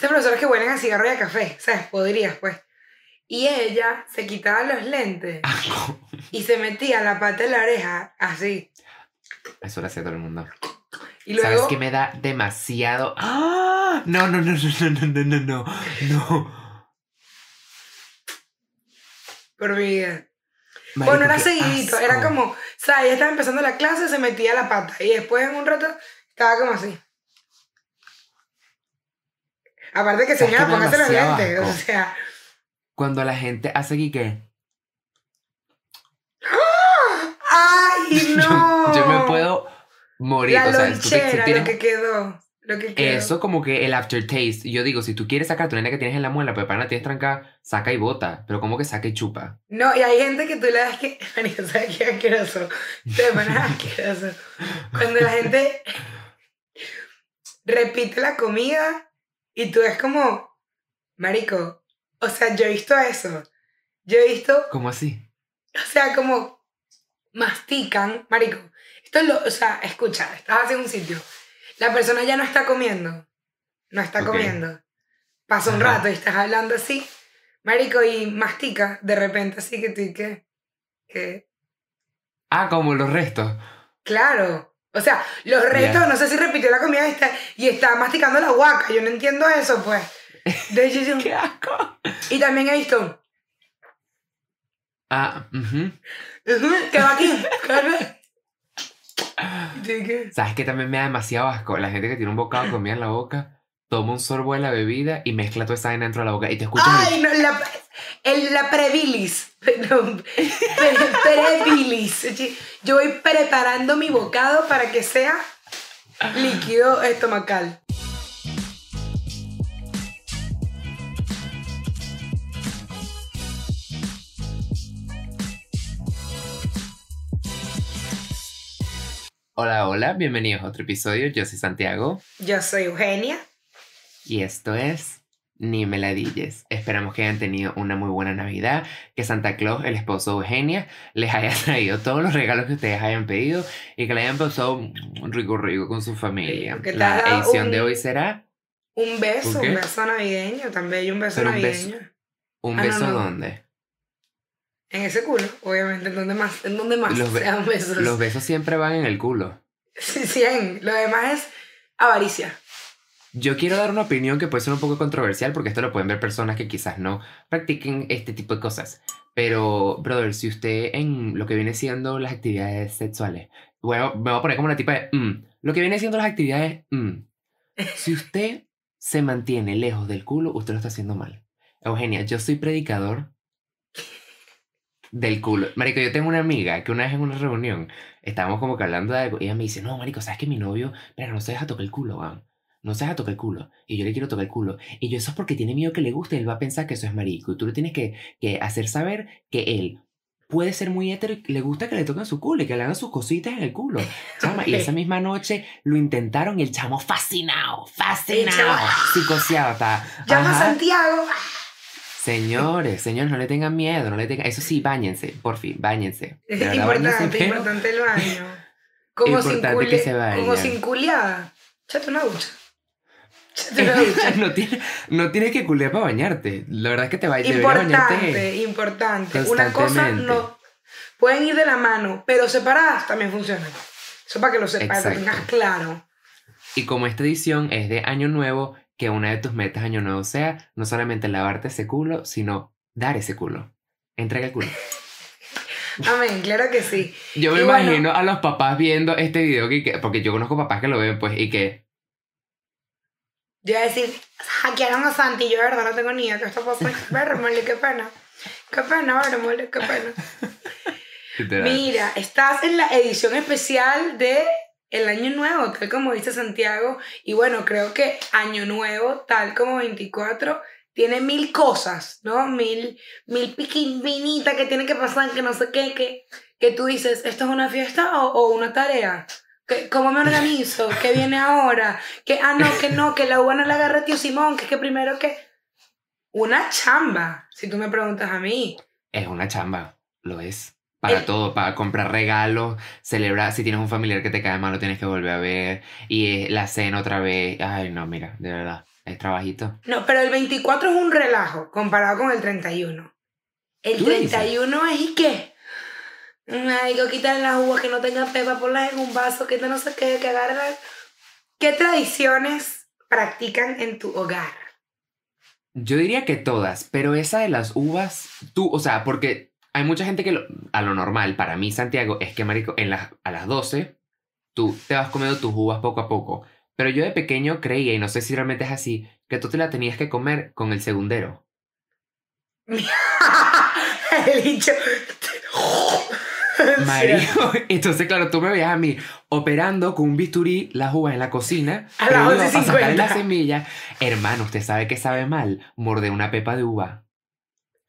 Esas profesoras que huelen a cigarro y a café, ¿sabes? Podrías, pues. Y ella se quitaba los lentes y se metía la pata en la oreja, así. Eso lo hacía todo el mundo. Y luego, ¿Sabes que me da demasiado? ¡Ah! No, no, no, no, no, no, no, no, no. por mi vida. Marico, bueno, era seguidito, era asco. como, o sea, ella estaba empezando la clase, se metía la pata y después en un rato estaba como así. Aparte que ¿Sabes señora, póngase los lentes, o sea. Cuando la gente hace que... ¡Ay, no! Yo, yo me puedo morir. La o sea, tú te- si lonchera, tienes- lo que quedó. Lo que quedó. Eso como que el aftertaste. Yo digo, si tú quieres sacar tu nena que tienes en la muela, pero para la tienes trancada, saca y bota. Pero como que saca y chupa. No, y hay gente que tú le das que. Marico, ¿sabes qué asqueroso? Te pones asqueroso. Cuando la gente repite la comida y tú es como. Marico. O sea, yo he visto eso. Yo he visto. ¿Cómo así? O sea, como. Mastican. Marico. Esto es lo. O sea, escucha, estás en un sitio. La persona ya no está comiendo. No está comiendo. Pasa un Ajá. rato y estás hablando así. Marico, y mastica de repente así que tú y que. que Ah, como los restos. Claro. O sea, los retos, Ya. no sé si repitió la comida y está, y está masticando la guaca. Yo no entiendo eso, pues. De hecho, yo- ¡Qué asco! y también he visto. Ah, ujú. "Ujú, ¿Qué va aquí? ¿Qué va aquí?" Y tú y que, ¿Sabes que también me da demasiado asco? La gente que tiene un bocado de comida en la boca, toma un sorbo de la bebida y mezcla toda esa vaina dentro de la boca y te escuchas el- Ay, no, la, el, la prebilis. Pre- prebilis. Yo voy preparando mi bocado para que sea líquido estomacal. Hola, hola, bienvenidos a otro episodio. Yo soy Santiago Yo soy Eugenia. Y esto es Ni Meladilles. Esperamos que hayan tenido una muy buena Navidad, que Santa Claus, el esposo de Eugenia, les haya traído todos los regalos que ustedes hayan pedido y que le hayan pasado un rico rico con su familia. Que La edición de hoy será Un beso, un beso navideño también, un beso Pero un beso. navideño. un Ah, beso no. donde. En ese culo, obviamente, en donde más, en donde más Los be- sean besos. Los besos siempre van en el culo. Sí, 100. Lo demás es avaricia. Yo quiero dar una opinión que puede ser un poco controversial porque esto lo pueden ver personas que quizás no practiquen este tipo de cosas. Pero, brother, si usted en lo que viene siendo las actividades sexuales, bueno, me voy a poner como una tipa de mm, lo que viene siendo las actividades mm, si usted se mantiene lejos del culo, usted lo está haciendo mal. Eugenia, yo soy predicador del culo. Marico, yo tengo una amiga que una vez en una reunión estábamos como que hablando de algo y ella me dice, no, marico, ¿sabes que mi novio, pero no se deja tocar el culo, weón? No se deja tocar el culo. Y yo le quiero tocar el culo. Y yo, eso es porque tiene miedo que le guste. Él va a pensar que eso es marico. Y tú le tienes que, que hacer saber que él puede ser muy hetero y le gusta que le toquen su culo y que le hagan sus cositas en el culo. Chama, Y esa misma noche lo intentaron y el chamo fascinado, fascinado, está. Llama a. Santiago. Señores, señores, no le tengan miedo, no le tengan... Eso sí, bañense, por fin, bañense. Es verdad, importante, pero- importante el baño. Como sin, Importante que cule- se bañen. como sin culiada. Chate una ducha. No, tiene, no tienes que culiar para bañarte. La verdad es que te va bañarte. Importante, importante. Una cosa no. Pueden ir de la mano, pero separadas también funcionan. Eso para que lo sepas, lo tengas claro. Y como esta edición es de Año Nuevo, que una de tus metas Año Nuevo sea no solamente lavarte ese culo, sino dar ese culo. Entrega el culo. Amén, claro que sí. Yo me Y bueno- imagino a los papás viendo este video, que, que- porque yo conozco papás que lo ven, pues, y que... Yo iba a decir, hackearon a Santi, yo de verdad no tengo ni idea qué está pasando. Vermole, qué pena. Qué pena, Vermole, qué pena. Mira, estás en la edición especial de el Año Nuevo, tal como dice Santiago. Y bueno, creo que Año Nuevo, tal como 24, tiene mil cosas, ¿no? Mil, mil piquinitas que tiene que pasar, que no sé qué, que, que tú dices, ¿esto es una fiesta o, o una tarea? ¿Qué- ¿Cómo me organizo? ¿Qué viene ahora? Que, ah, no, que no, que la uva no la agarra tío Simón, que es que primero que... Una chamba, si tú me preguntas a mí. Es una chamba, lo es. Para El- todo, para comprar regalos, celebrar, si tienes un familiar que te cae mal, lo tienes que volver a ver, y eh, la cena otra vez. Ay, no, mira, de verdad. Es trabajito. No, pero el 24 es un relajo comparado con el 31. El ¿Tú dices? 31 es y qué. Marico, quitar las uvas que no tengan pepa, ponlas en un vaso, que no sé qué, que agarran. ¿Qué tradiciones practican en tu hogar? Yo diría que todas, pero esa de las uvas, tú, o sea, porque hay mucha gente que lo- a lo normal, para mí, Santiago, es que, marico, en las, a las 12, tú te vas comiendo tus uvas poco a poco. Pero yo de pequeño creía, y no sé si realmente es así, que tú te la tenías que comer con el segundero. el hincho. Marico, entonces, claro, tú me veías a mí operando con un bisturí las uvas en la cocina, A las iba para sacarle 11:50. la semilla. Hermano, usted sabe que sabe mal morder una pepa de uva.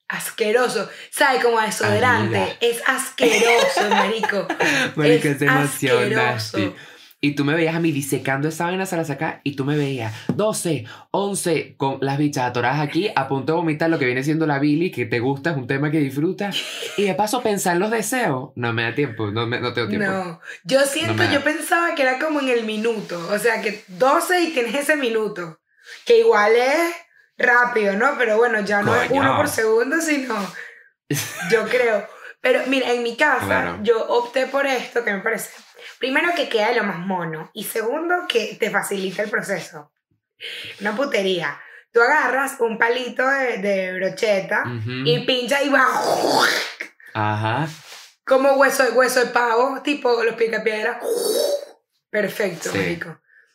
Asqueroso. ¿Sabe como a desodorante? Amiga. Es asqueroso, marico. Marico, Es es, demasiado asqueroso. nasty. Y tú me veías a mí disecando esa vaina la sacar y tú me veías 12, 11 con las bichas atoradas aquí a punto de vomitar lo que viene siendo la Billy, que te gusta, es un tema que disfrutas. Y de paso pensar en los deseos. No me da tiempo, no, me, no tengo tiempo. No, yo siento, No yo pensaba que era como en el minuto, o sea, que 12 y tienes ese minuto, que igual es rápido, ¿no? Pero bueno, ya no es uno por segundo, sino, yo creo. Pero mira, en mi casa Claro. yo opté por esto que me parece, primero que queda lo más mono y segundo que te facilita el proceso. Una putería. Tú agarras un palito de, de brocheta Ujú. y pinchas y va Ajá. como hueso, hueso de pavo, tipo los picapiedras. Perfecto, Sí.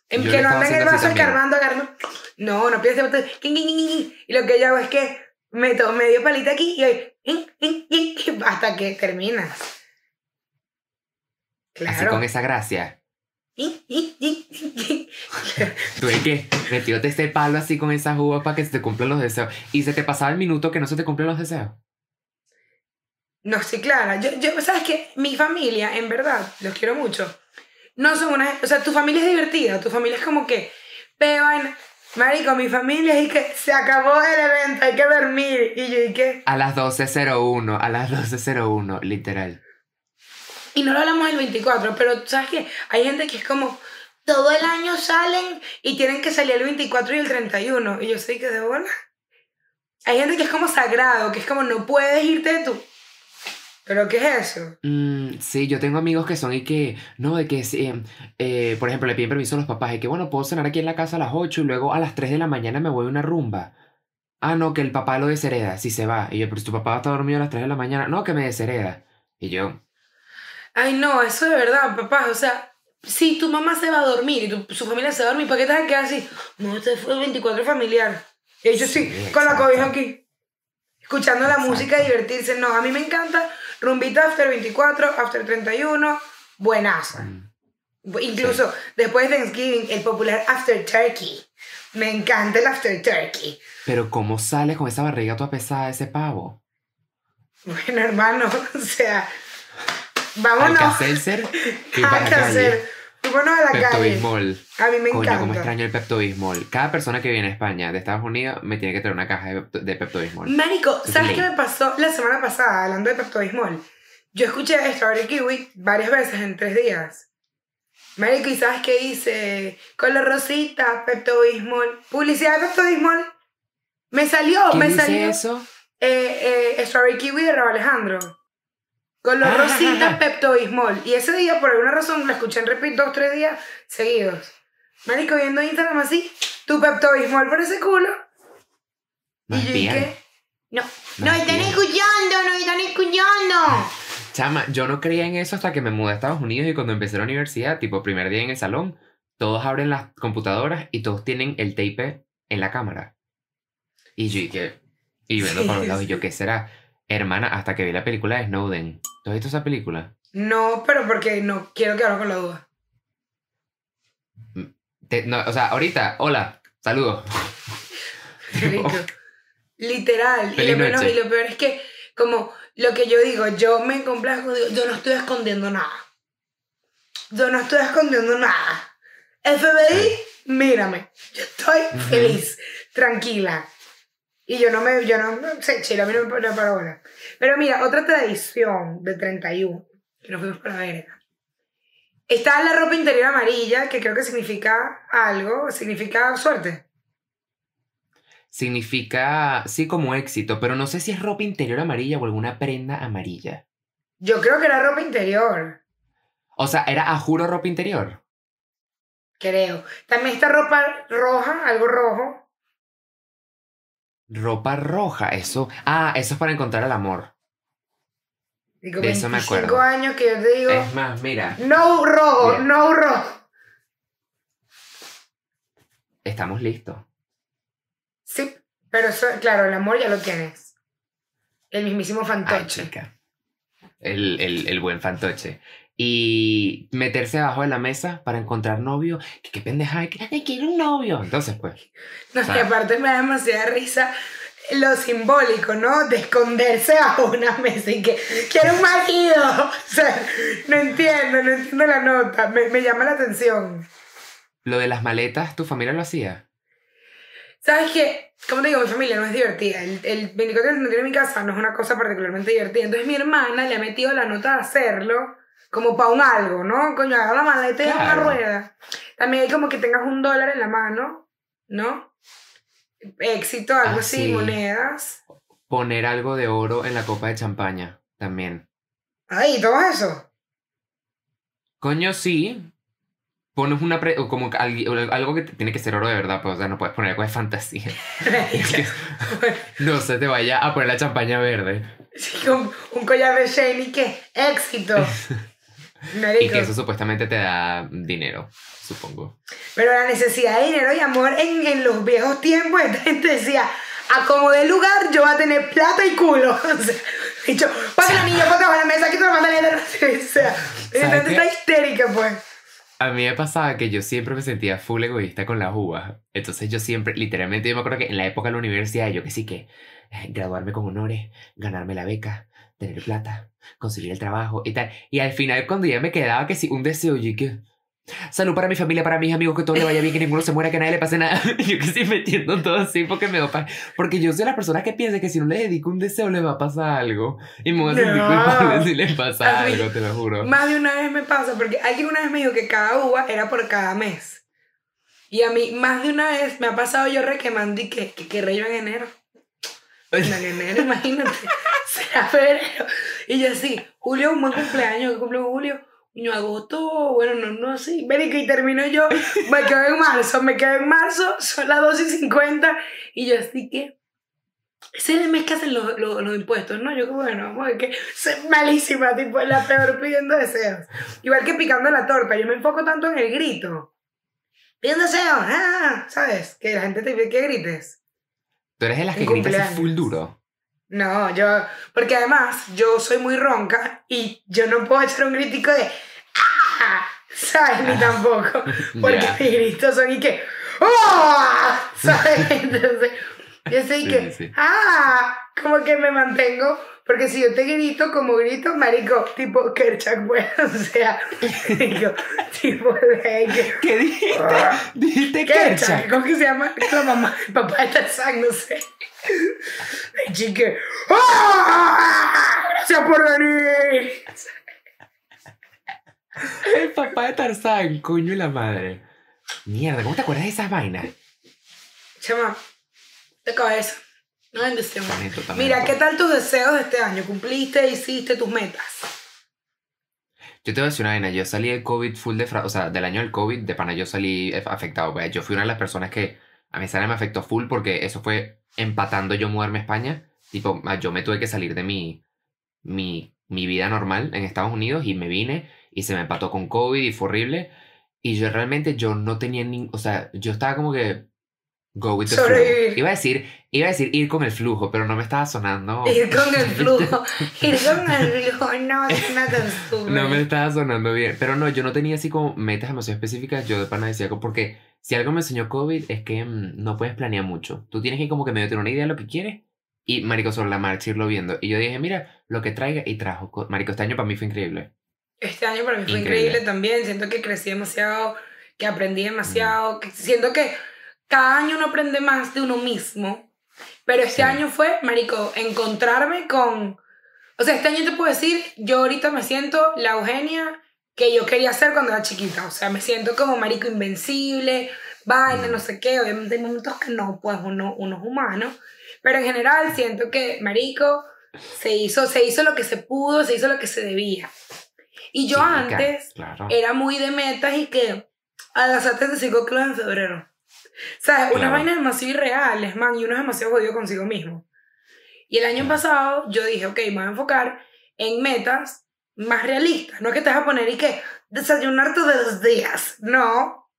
En Yo que no anden el vaso escarbando, agarrando. No, no pienses. Y lo que yo hago es que meto medio palito aquí y ahí, in, in, in, hasta que terminas. Así Claro. con esa gracia. Tú es que metióte este palo así con esas uvas para que se te cumplan los deseos. Y se te pasaba el minuto que no se te cumplen los deseos. No, sí, clara. Yo, yo, ¿sabes qué? Mi familia, en verdad, los quiero mucho. No son una... O sea, tu familia es divertida. Tu familia es como que... Pero, marico, mi familia es que se acabó el evento, hay que dormir. Y yo, ¿y qué? A las 12.01, a las 12.01, literal. Y no lo hablamos el 24, pero ¿sabes qué? Hay gente que es como... Todo el año salen y tienen que salir el 24 y el 31. Y yo sé que de bola. Hay gente que es como sagrado, que es como no puedes irte de tu... ¿Pero qué es eso? Mm, sí, yo tengo amigos que son y que, no, de que, sí, eh, eh, por ejemplo, le piden permiso a los papás y que, bueno, puedo cenar aquí en la casa a las 8 y luego a las 3 de la mañana me voy a una rumba. Ah, no, que el papá lo deshereda, si se va. Y yo, pero si tu papá está dormido a las 3 de la mañana, no, que me deshereda. Y yo, Ay, no, eso de verdad, papá. O sea, si tu mamá se va a dormir y tu, su familia se va a dormir, ¿para qué te vas a quedar así? No, este fue el 24 familiar. Y yo sí, Sí, con la cobija aquí. Escuchando la música, divertirse. No, a mí me encanta rumbita after 24, after 31, buenaza. mm, Incluso después de Thanksgiving, el popular after turkey. Me encanta el after turkey. pero ¿cómo sales con esa barriga toda pesada de ese pavo? Bueno, hermano, o sea, vámonos. Alka-Seltzer y para Hay la que calle. Vámonos a calle. Mí me Coño, encanta. cómo extraño el Pepto-Bismol. Cada persona que viene a España, de Estados Unidos, me tiene que traer una caja de Pepto- de Pepto-Bismol. Marico, Eso ¿sabes es qué me pasó la semana pasada hablando de Pepto Bismol? Yo escuché Strawberry Kiwi varias veces en tres días. Marico, ¿y sabes qué hice? Color rosita, Pepto Bismol. Publicidad de Pepto Bismol. Me salió, ¿Quién me dice salió. eso? Eh, eh, Strawberry Kiwi de Raúl Alejandro. Color Ah. rosita, Pepto Bismol. Y ese día, por alguna razón, la escuché en repeat dos, tres días seguidos. Marico, viendo Instagram así, tu Pepto Bismol por ese culo. Más y yo bien. dije, no, no están bien. escuchando, no están escuchando. Chama, yo no creía en eso hasta que me mudé a Estados Unidos y cuando empecé la universidad, tipo primer día en el salón, todos abren las computadoras y todos tienen el tape en la cámara. Y yo, ¿y qué? Y viendo para los lados, y yo, ¿qué será? Hermana, hasta que vi la película de Snowden. ¿Tú has visto esa película? No, pero porque no quiero quedar con la duda. Te- no, o sea, ahorita, hola, saludos. Literal. Y Feliz lo, menos- noche. y lo peor es que, como lo que yo digo, yo me complazco, digo, yo no estoy escondiendo nada. Yo no estoy escondiendo nada. FBI, mírame. Yo estoy feliz, tranquila. Y yo no me, yo no, no sé, chile, a mí no me pone para bola. Pero mira, otra tradición de 31, que nos fuimos para la verga. Está la ropa interior amarilla, que creo que significa algo, significa suerte. significa, sí, como éxito, pero no sé si es ropa interior amarilla o alguna prenda amarilla. Yo creo que era ropa interior. O sea, era a juro ropa interior. Creo. También está ropa roja, algo rojo. Ropa roja, eso. Ah, eso es para encontrar el amor. Digo, De eso me 25 acuerdo. años que yo te digo. Es más, mira, No rojo, Mira. no rojo. estamos listos. Sí, pero eso, claro, el amor ya lo tienes. El mismísimo Ay, fantoche. chica. El, el, el buen fantoche. Y meterse abajo de la mesa para encontrar novio. Que qué pendeja, que quiero un novio. Entonces, pues, No, sea- que aparte me da demasiada risa lo simbólico, ¿no? De esconderse bajo una mesa y que quiero un marido. O sea, no entiendo, no entiendo la nota. Me, me llama la atención. lo de las maletas, ¿tu familia lo hacía? ¿Sabes qué? Como te digo, mi familia no es divertida. El, el 24 de en mi casa no es una cosa particularmente divertida. Entonces mi hermana le ha metido la nota de hacerlo como para un algo, ¿no? Coño, agarra la maleta y haz una Claro. rueda. También hay como que tengas un dólar en la mano, ¿no? Éxito, algo así, sí. monedas. Poner algo de oro en la copa de champaña, también. Ay, todo eso. Coño, sí. Pones una... pre- o como algo, que tiene que ser oro de verdad, pues, o sea, no puedes poner algo de fantasía. No se te vaya a poner la champaña verde. Sí, con un collar de Shane y qué, éxito. Y que eso supuestamente te da dinero, supongo. Pero la necesidad de dinero y amor en, en los viejos tiempos, esta gente decía, a como de lugar yo voy a tener plata y culo. O sea, dicho, pasa el anillo, ponte bajo la mesa, aquí te lo manda la letra. O sea, esta gente está histérica, pues. A mí me pasaba que yo siempre me sentía full egoísta con las uvas. Entonces yo siempre, literalmente, yo me acuerdo que en la época de la universidad, yo que sí que graduarme con honores, ganarme la beca, tener plata, conseguir el trabajo y tal. Y al final, cuando ya me quedaba que sí, un deseo, yo que... Salud para mi familia, para mis amigos, que todo le vaya bien, que ninguno se muera, que a nadie le pase nada. Yo que sí metiendo todo así porque me dopa. Porque yo soy la persona que piensa que si no le dedico un deseo le va a pasar algo. Y me voy a sentir No. culpable si le pasa mí- algo, te lo juro. Más de una vez me pasa, porque alguien una vez me dijo que cada uva era por cada mes. Y a mí, más de una vez me ha pasado yo requemando y que, que, que en enero. En enero, imagínate. Será febrero. Y yo así, Julio, un buen cumpleaños, que cumple Julio. Yo agosto, bueno, no, no, sí. Médico, y termino yo, me quedo en marzo, me quedo en marzo, son las 2 y 50. Y yo así que, ese es el mes que hacen los, los, los impuestos, ¿no? Yo bueno, vamos a ver que soy malísima, tipo, la peor pidiendo deseos. Igual que picando la torta, yo me enfoco tanto en el grito. Piden deseos, ah, ¿sabes? Que la gente te pide que grites. Tú eres de las que En gritas así full duro. No, yo, porque además yo soy muy ronca y yo no puedo echar un gritico de ¡ah! ¿Sabes? Ni tampoco. Porque Ya. mis gritos son y que ¡oh! ¿Sabes? Entonces, yo sé Sí, que sí. ¡ah! Como que me mantengo. Porque si yo te grito como grito, marico, tipo Kerchak, pues, o sea, digo, tipo de que. ¿Qué dijiste? Ah. Dijiste Kerchak. ¿cómo que se llama? La mamá, el papá de Tarzán, no sé. El chique. ¡Ah! Gracias por venir. El papá de Tarzán, coño y la madre. Mierda, ¿cómo te acuerdas de esas vainas? Chama, de cabeza. No en. Mira, ¿qué tal tus deseos de este año? ¿Cumpliste, hiciste tus metas? Yo te voy a decir una vaina, yo salí del COVID full de... O sea, del año del COVID, de pana, yo salí eh, afectado. pues. Yo fui una de las personas que a mi sala me afectó full porque eso fue empatando yo mudarme a España. Tipo, yo me tuve que salir de mi, mi, mi vida normal en Estados Unidos y me vine y se me empató con COVID y fue horrible. Y yo realmente, yo no tenía ni... O sea, yo estaba como que... Go with the flow. Sobrevivir. Iba a decir, iba a decir ir con el flujo, pero no me estaba sonando... Ir con el flujo. Ir con el flujo. No, es una tan No me estaba sonando bien. Pero no, yo no tenía así como metas demasiado específicas. Yo de pana decía, porque si algo me enseñó COVID es que mm, no puedes planear mucho. Tú tienes que como que medio tener una idea de lo que quieres y, marico, sobre la marcha irlo viendo. Y yo dije, mira, lo que traiga y trajo. Co- Marico, este año para mí fue increíble. Este año para mí fue Increíble. increíble también. Siento que crecí demasiado, que aprendí demasiado. Que siento que cada año uno aprende más de uno mismo. Pero este Sí. año fue, marico, encontrarme con... O sea, este año te puedo decir, yo ahorita me siento la Eugenia que yo quería ser cuando era chiquita. O sea, me siento como marico invencible. vaina, Mm. no sé qué. Obviamente hay momentos que no, pues uno, uno es humano. Pero en general siento que, marico, se hizo, se hizo lo que se pudo, se hizo lo que se debía. Y yo Sí, antes Claro. era muy de metas y que a las 75 kilos en febrero. ¿Sabes? Unas Claro. vainas demasiado irreales, man, y uno es demasiado jodido consigo mismo. Y el año pasado yo dije, ok, me voy a enfocar en metas más realistas. No es que te vas a poner y que desayunar todos los días. No.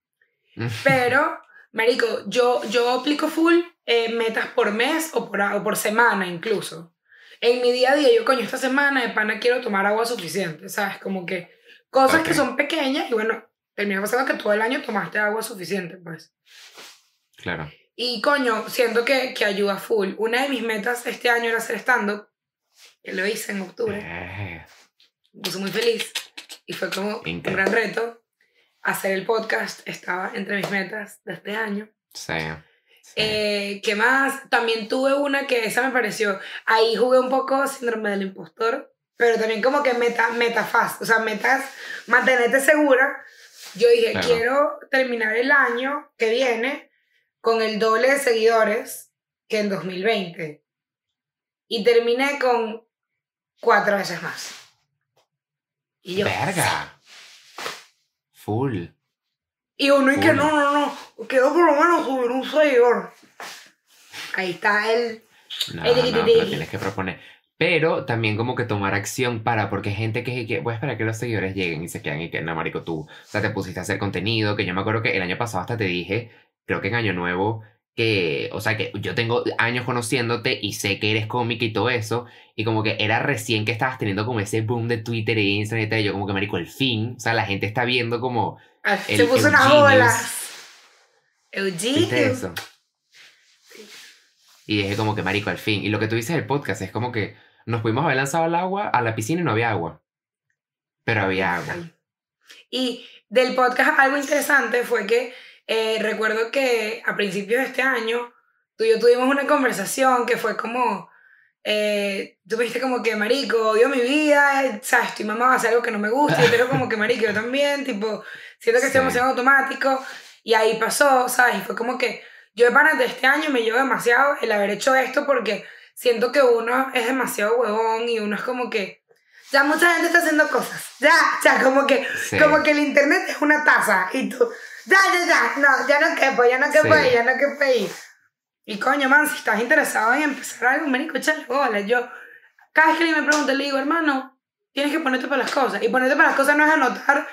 Pero, marico, yo, yo aplico full eh, metas por mes o por, o por semana incluso. En mi día a día, yo, coño, esta semana de pana quiero tomar agua suficiente, ¿sabes? Como que cosas que son pequeñas y bueno, termina pasando que todo el año tomaste agua suficiente, pues. Claro. Y coño, siento que, que ayuda full. Una de mis metas este año era hacer stand-up, que lo hice en octubre. Eh, Me puse muy feliz y fue como un gran reto. Hacer el podcast estaba entre mis metas de este año. sí. sí. Eh, ¿Qué más? También tuve una que esa me pareció. Ahí jugué un poco síndrome del impostor, pero también como que meta, meta fast, o sea, metas, mantenerte segura. Yo dije, Claro. quiero terminar el año que viene con el doble de seguidores que en 2020. Y terminé con cuatro veces más. Y yo, Verga. Full. Y uno y que no, no, no, quiero por lo menos subir un seguidor. Ahí está el... No, no, ey, pero ey, ey. tienes que proponer. Pero también como que tomar acción para, porque hay gente que, que voy a esperar que los seguidores lleguen y se quedan y que, no, marico, tú, o sea, te pusiste a hacer contenido, que yo me acuerdo que el año pasado hasta te dije, creo que en Año Nuevo, que, o sea, que yo tengo años conociéndote y sé que eres cómica y todo eso, y como que era recién que estabas teniendo como ese boom de Twitter e Instagram y tal, y yo como que, marico, el fin, o sea, la gente está viendo como, Ah, El se puso Eugenius. bolas. ¿viste Eugenius. eso? Y dije como que, marico, al fin. Y lo que tú dices del podcast es como que nos pudimos haber lanzado al agua, a la piscina y no había agua. Pero había agua. Y del podcast algo interesante fue que eh, recuerdo que a principios de este año tú y yo tuvimos una conversación que fue como, eh, tú me dijiste como que, marico, odio mi vida, eh, sabes, estoy mamá, hacer algo que no me gusta, y pero como que, marico, yo también, tipo, siento que estoy Sí. demasiado automático, y ahí pasó, sabes, y fue como que yo de panas de este año me llevo demasiado el haber hecho esto porque siento que uno es demasiado huevón y uno es como que, ya mucha gente está haciendo cosas, ya, ya, como que Sí. como que el internet es una taza y tú, ya, ya, ya, no, ya no quepo, ya no quepo Sí. ahí, ya no quepo ahí. Y coño, man, si estás interesado en empezar algo, marico, échale bola. Yo, cada vez que me pregunta, le digo, hermano, tienes que ponerte para las cosas. Y ponerte para las cosas no es anotar,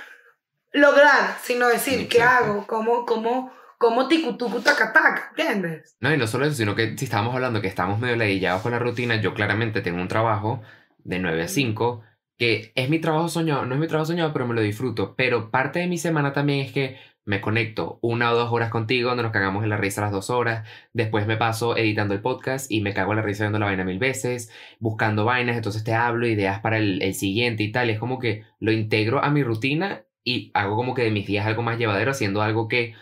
lograr, sino decir, ¿qué Exacto. hago? ¿Cómo, cómo, cómo ticutucu tacataca? ¿Entiendes? No, y no solo eso, sino que si estábamos hablando que estamos medio ladillados con la rutina, yo claramente tengo un trabajo de 9 a 5, que es mi trabajo soñado, no es mi trabajo soñado, pero me lo disfruto. Pero parte de mi semana también es que me conecto una o dos horas contigo, donde nos cagamos en la risa las dos horas. Después me paso editando el podcast y me cago en la risa viendo la vaina mil veces, buscando vainas, entonces te hablo, ideas para el, el siguiente y tal. Es como que lo integro a mi rutina y hago como que de mis días algo más llevadero, haciendo algo que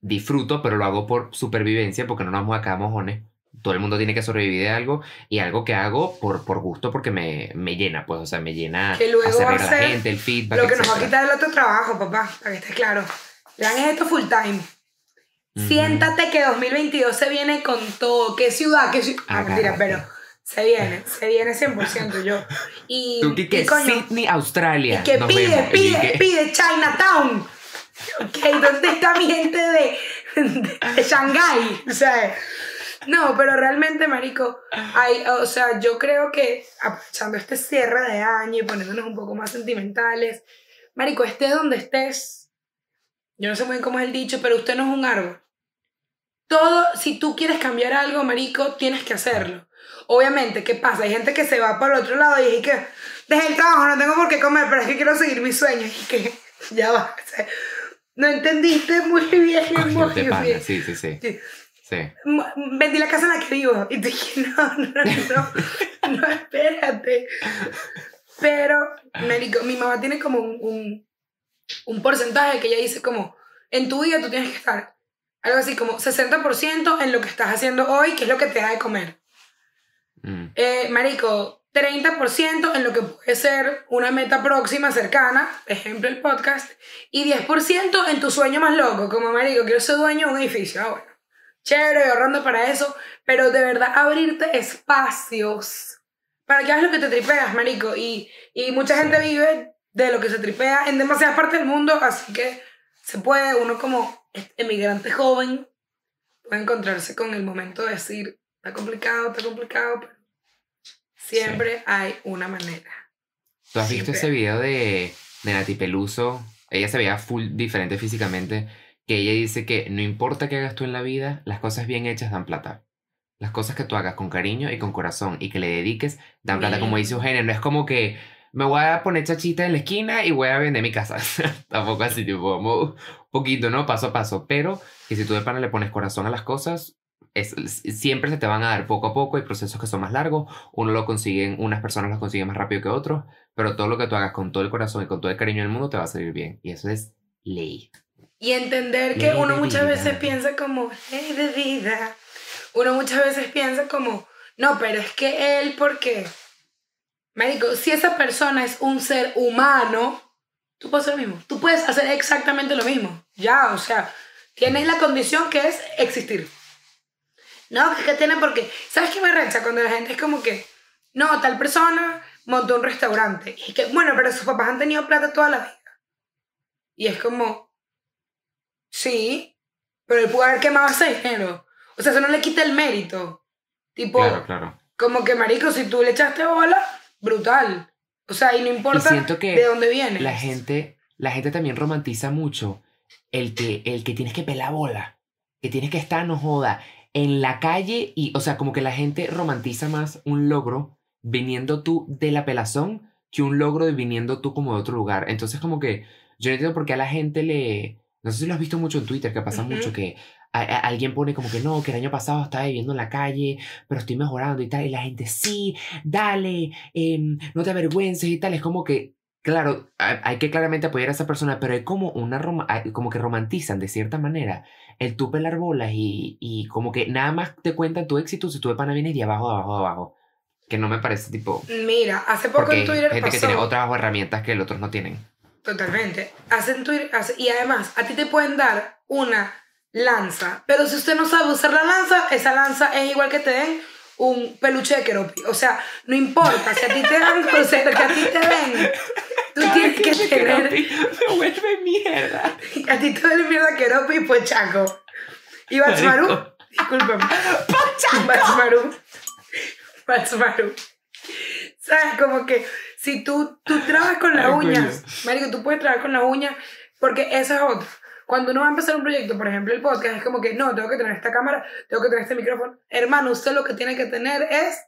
disfruto, pero lo hago por supervivencia, porque no nos vamos a mojones. Todo el mundo tiene que sobrevivir de algo y algo que hago por, por gusto porque me, me llena, pues, o sea, me llena Que luego hacer a la gente, el feedback, Lo que nos va a etcétera. quitar el otro trabajo, papá, para que estés claro. Vean esto full time. Ujú. Siéntate que 2022 se viene con todo. ¿Qué ciudad? ¿Qué ciudad? Ah, mentira, pero se viene, se viene 100% yo. Y, Tú que, y que coño, Sydney, Australia. y que nos pide, vemos. Y pide, que- pide Chinatown. Ok, ¿dónde está mi gente de, de, de Shanghái? O sea, no, pero realmente, marico, hay, o sea, yo creo que aprovechando este cierre de año y poniéndonos un poco más sentimentales, marico, estés donde estés, yo no sé muy bien cómo es el dicho, pero usted no es un árbol. Todo, si tú quieres cambiar algo, marico, tienes que hacerlo. Obviamente, ¿qué pasa? Hay gente que se va por el otro lado y dice que dejé el trabajo, no tengo por qué comer, pero es que quiero seguir mis sueños y que ya va. o sea, no entendiste muy bien, muy. Sí, sí, sí. Sí. Sí. M- Vendí la casa en la que vivo. Y te dije, no, no, no, no, espérate. Pero, marico, mi mamá tiene como un, un, un porcentaje que ella dice como, en tu vida tú tienes que estar algo así como 60% en lo que estás haciendo hoy, que es lo que te da de comer. Mm. Eh, marico, 30% en lo que puede ser una meta próxima, cercana, ejemplo el podcast, y 10% en tu sueño más loco, como marico, quiero ser dueño de un edificio. Ah, bueno, chévere, ahorrando para eso, pero de verdad abrirte espacios para que hagas lo que te tripeas, marico. Y, y mucha gente vive de lo que se tripea en demasiadas partes del mundo, así que se puede, uno como emigrante joven, puede encontrarse con el momento de decir, está complicado, está complicado, pero siempre hay una manera. ¿Tú has visto Siempre. ese video de, de Nati Peluso? Ella se veía full diferente físicamente. Que ella dice que no importa qué hagas tú en la vida, las cosas bien hechas dan plata. Las cosas que tú hagas con cariño y con corazón y que le dediques dan plata. Como dice Eugenia, no es como que me voy a poner chachita en la esquina y voy a vender mi casa. Tampoco así, tipo, un poquito, ¿no? Paso a paso. Pero que si tú de pana le pones corazón a las cosas, es, siempre se te van a dar poco a poco. Hay procesos que son más largos. Uno lo consiguen, unas personas lo consiguen más rápido que otros. Pero todo lo que tú hagas con todo el corazón y con todo el cariño del mundo te va a salir bien. Y eso es ley. Y entender que Ley uno muchas vida. veces piensa como, ley de vida. Uno muchas veces piensa como, no, pero es que él, ¿por qué? Marico, si esa persona es un ser humano, tú puedes hacer lo mismo. Tú puedes hacer exactamente lo mismo. Ya, o sea, tienes la condición que es existir. No, que que tiene porque, ¿sabes qué me recha? Cuando la gente es como que, no, tal persona montó un restaurante. Y que, bueno, pero sus papás han tenido plata toda la vida. Y es como, sí, pero él pudo haber quemado ese dinero. O sea, eso no le quita el mérito. Tipo, Claro, claro. como que, marico, si tú le echaste bola, brutal. O sea, y no importa que de dónde vienes. La gente, la gente también romantiza mucho el que, el que tienes que pelar bola, que tienes que estar, no joda, en la calle y, o sea, como que la gente romantiza más un logro viniendo tú de la pelazón que un logro de viniendo tú como de otro lugar. Entonces, como que yo no entiendo por qué a la gente le... No sé si lo has visto mucho en Twitter, que pasa Ujú. mucho que a- a- alguien pone como que no, que el año pasado estaba viviendo en la calle, pero estoy mejorando y tal, y la gente, sí, dale, em, no te avergüences y tal. Es como que, claro, hay, que claramente apoyar a esa persona, pero hay como una como que romantizan de cierta manera el tú pelar bolas y, y como que nada más te cuentan tu éxito si tú de pana vienes de abajo, de abajo, de abajo. Que no me parece tipo. Mira, hace poco en hay Twitter gente que pasó. tiene otras herramientas que los otros no tienen. Totalmente. Hacen Twitter, hace- y además, a ti te pueden dar una lanza, pero si usted no sabe usar la lanza, esa lanza es igual que te den un peluche de keropi. O sea, no importa, si a ti te dan, o sea, que a ti te den, tú tienes que tener, Me vuelve mierda. a ti te duele mierda keropi y pues chaco. Y Batsmaru, discúlpame. Batsmaru. Batsmaru. ¿Sabes? Como que si tú, tú trabajas con las uñas, Marico, tú puedes trabajar con las uñas porque esa es otra. Cuando uno va a empezar un proyecto, por ejemplo el podcast, es como que no, tengo que tener esta cámara, tengo que tener este micrófono. Hermano, usted lo que tiene que tener es